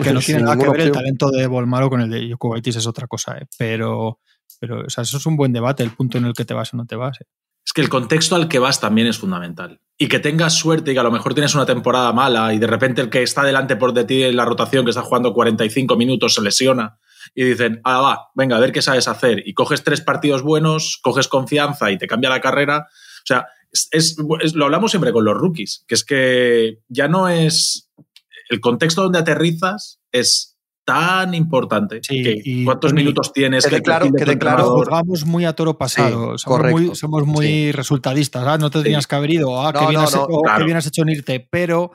Que no tiene nada que ver el talento de Volmaro con el de Jokubaitis, es otra cosa, ¿eh? Pero, pero o sea, eso es un buen debate, el punto en el que te vas o no te vas. ¿eh? Es que el contexto al que vas también es fundamental. Y que tengas suerte y que a lo mejor tienes una temporada mala y de repente el que está delante por de ti en la rotación, que está jugando 45 minutos, se lesiona y dicen, ah, va, venga, a ver qué sabes hacer. Y coges tres partidos buenos, coges confianza y te cambia la carrera. O sea, es, es- es- lo hablamos siempre con los rookies, que es que ya no es... El contexto donde aterrizas es tan importante. Sí, que y, ¿Cuántos Tony, minutos tienes? ¿Qué claro- perfil de claro- juzgamos muy a toro pasado. Sí, somos, muy, correcto. somos muy resultadistas. Ah, no te Sí. tenías que haber ido. Ah, No, qué, bien no, has, no, o claro. qué bien has hecho en irte. Pero,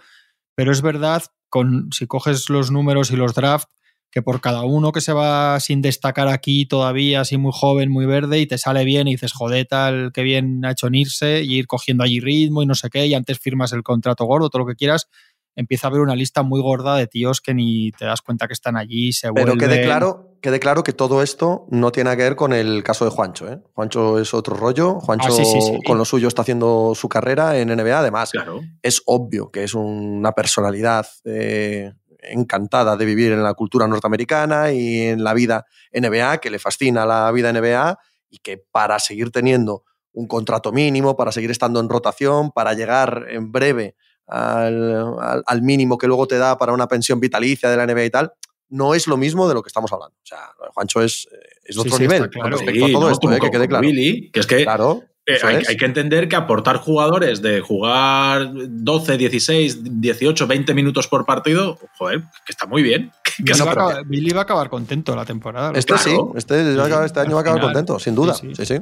pero es verdad, con, si coges los números y los drafts, que por cada uno que se va sin destacar aquí todavía, así muy joven, muy verde, y te sale bien y dices, joder, tal, qué bien ha hecho en irse, y ir cogiendo allí ritmo y no sé qué, y antes firmas el contrato gordo, todo lo que quieras, empieza a haber una lista muy gorda de tíos que ni te das cuenta que están allí, se Pero vuelven. quede claro, quede claro que todo esto no tiene que ver con el caso de Juancho. ¿eh? Juancho es otro rollo. Juancho Ah, sí, sí, sí. con lo suyo está haciendo su carrera en NBA. Además, Claro. es obvio que es una personalidad eh, encantada de vivir en la cultura norteamericana y en la vida NBA, que le fascina la vida NBA y que para seguir teniendo un contrato mínimo, para seguir estando en rotación, para llegar en breve al, al- al mínimo que luego te da para una pensión vitalicia de la NBA y tal, no es lo mismo de lo que estamos hablando. O sea, Juancho es, eh, es otro sí, nivel está claro. con respecto a todo ¿no? esto, eh, que quede con claro. Willy, que es que Claro, Eh, hay, que entender que aportar jugadores de jugar 12, 16, 18, 20 minutos por partido, joder, que está muy bien. Que Billy, va a pero acabar, Billy va a acabar contento la temporada. Este Claro. sí, este, va a acabar- este al año va a acabar final. contento, sin duda. Sí, Sí, sí. sí.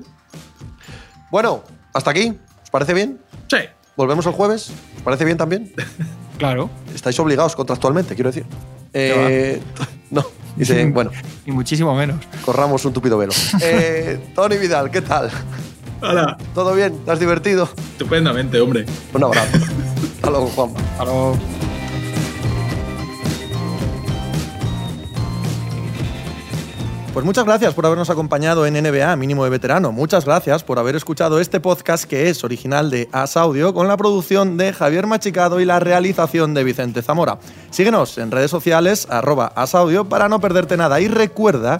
Bueno, hasta aquí. ¿Os parece bien? Sí. ¿Volvemos el jueves? ¿Os parece bien también? Claro, Estáis obligados contractualmente, quiero decir. Eh, no, dice, bueno, y muchísimo menos. corramos un tupido velo. Eh, Tony Vidal, ¿qué tal? Hala, ¿Todo bien? ¿Te has divertido? estupendamente, hombre. Un abrazo. Hasta luego, Juanma. Hasta luego. Pues muchas gracias por habernos acompañado en NBA Mínimo de Veterano. Muchas gracias por haber escuchado este podcast que es original de As Audio con la producción de Javier Machicado y la realización de Vicente Zamora. Síguenos en redes sociales arroba asaudio para no perderte nada y recuerda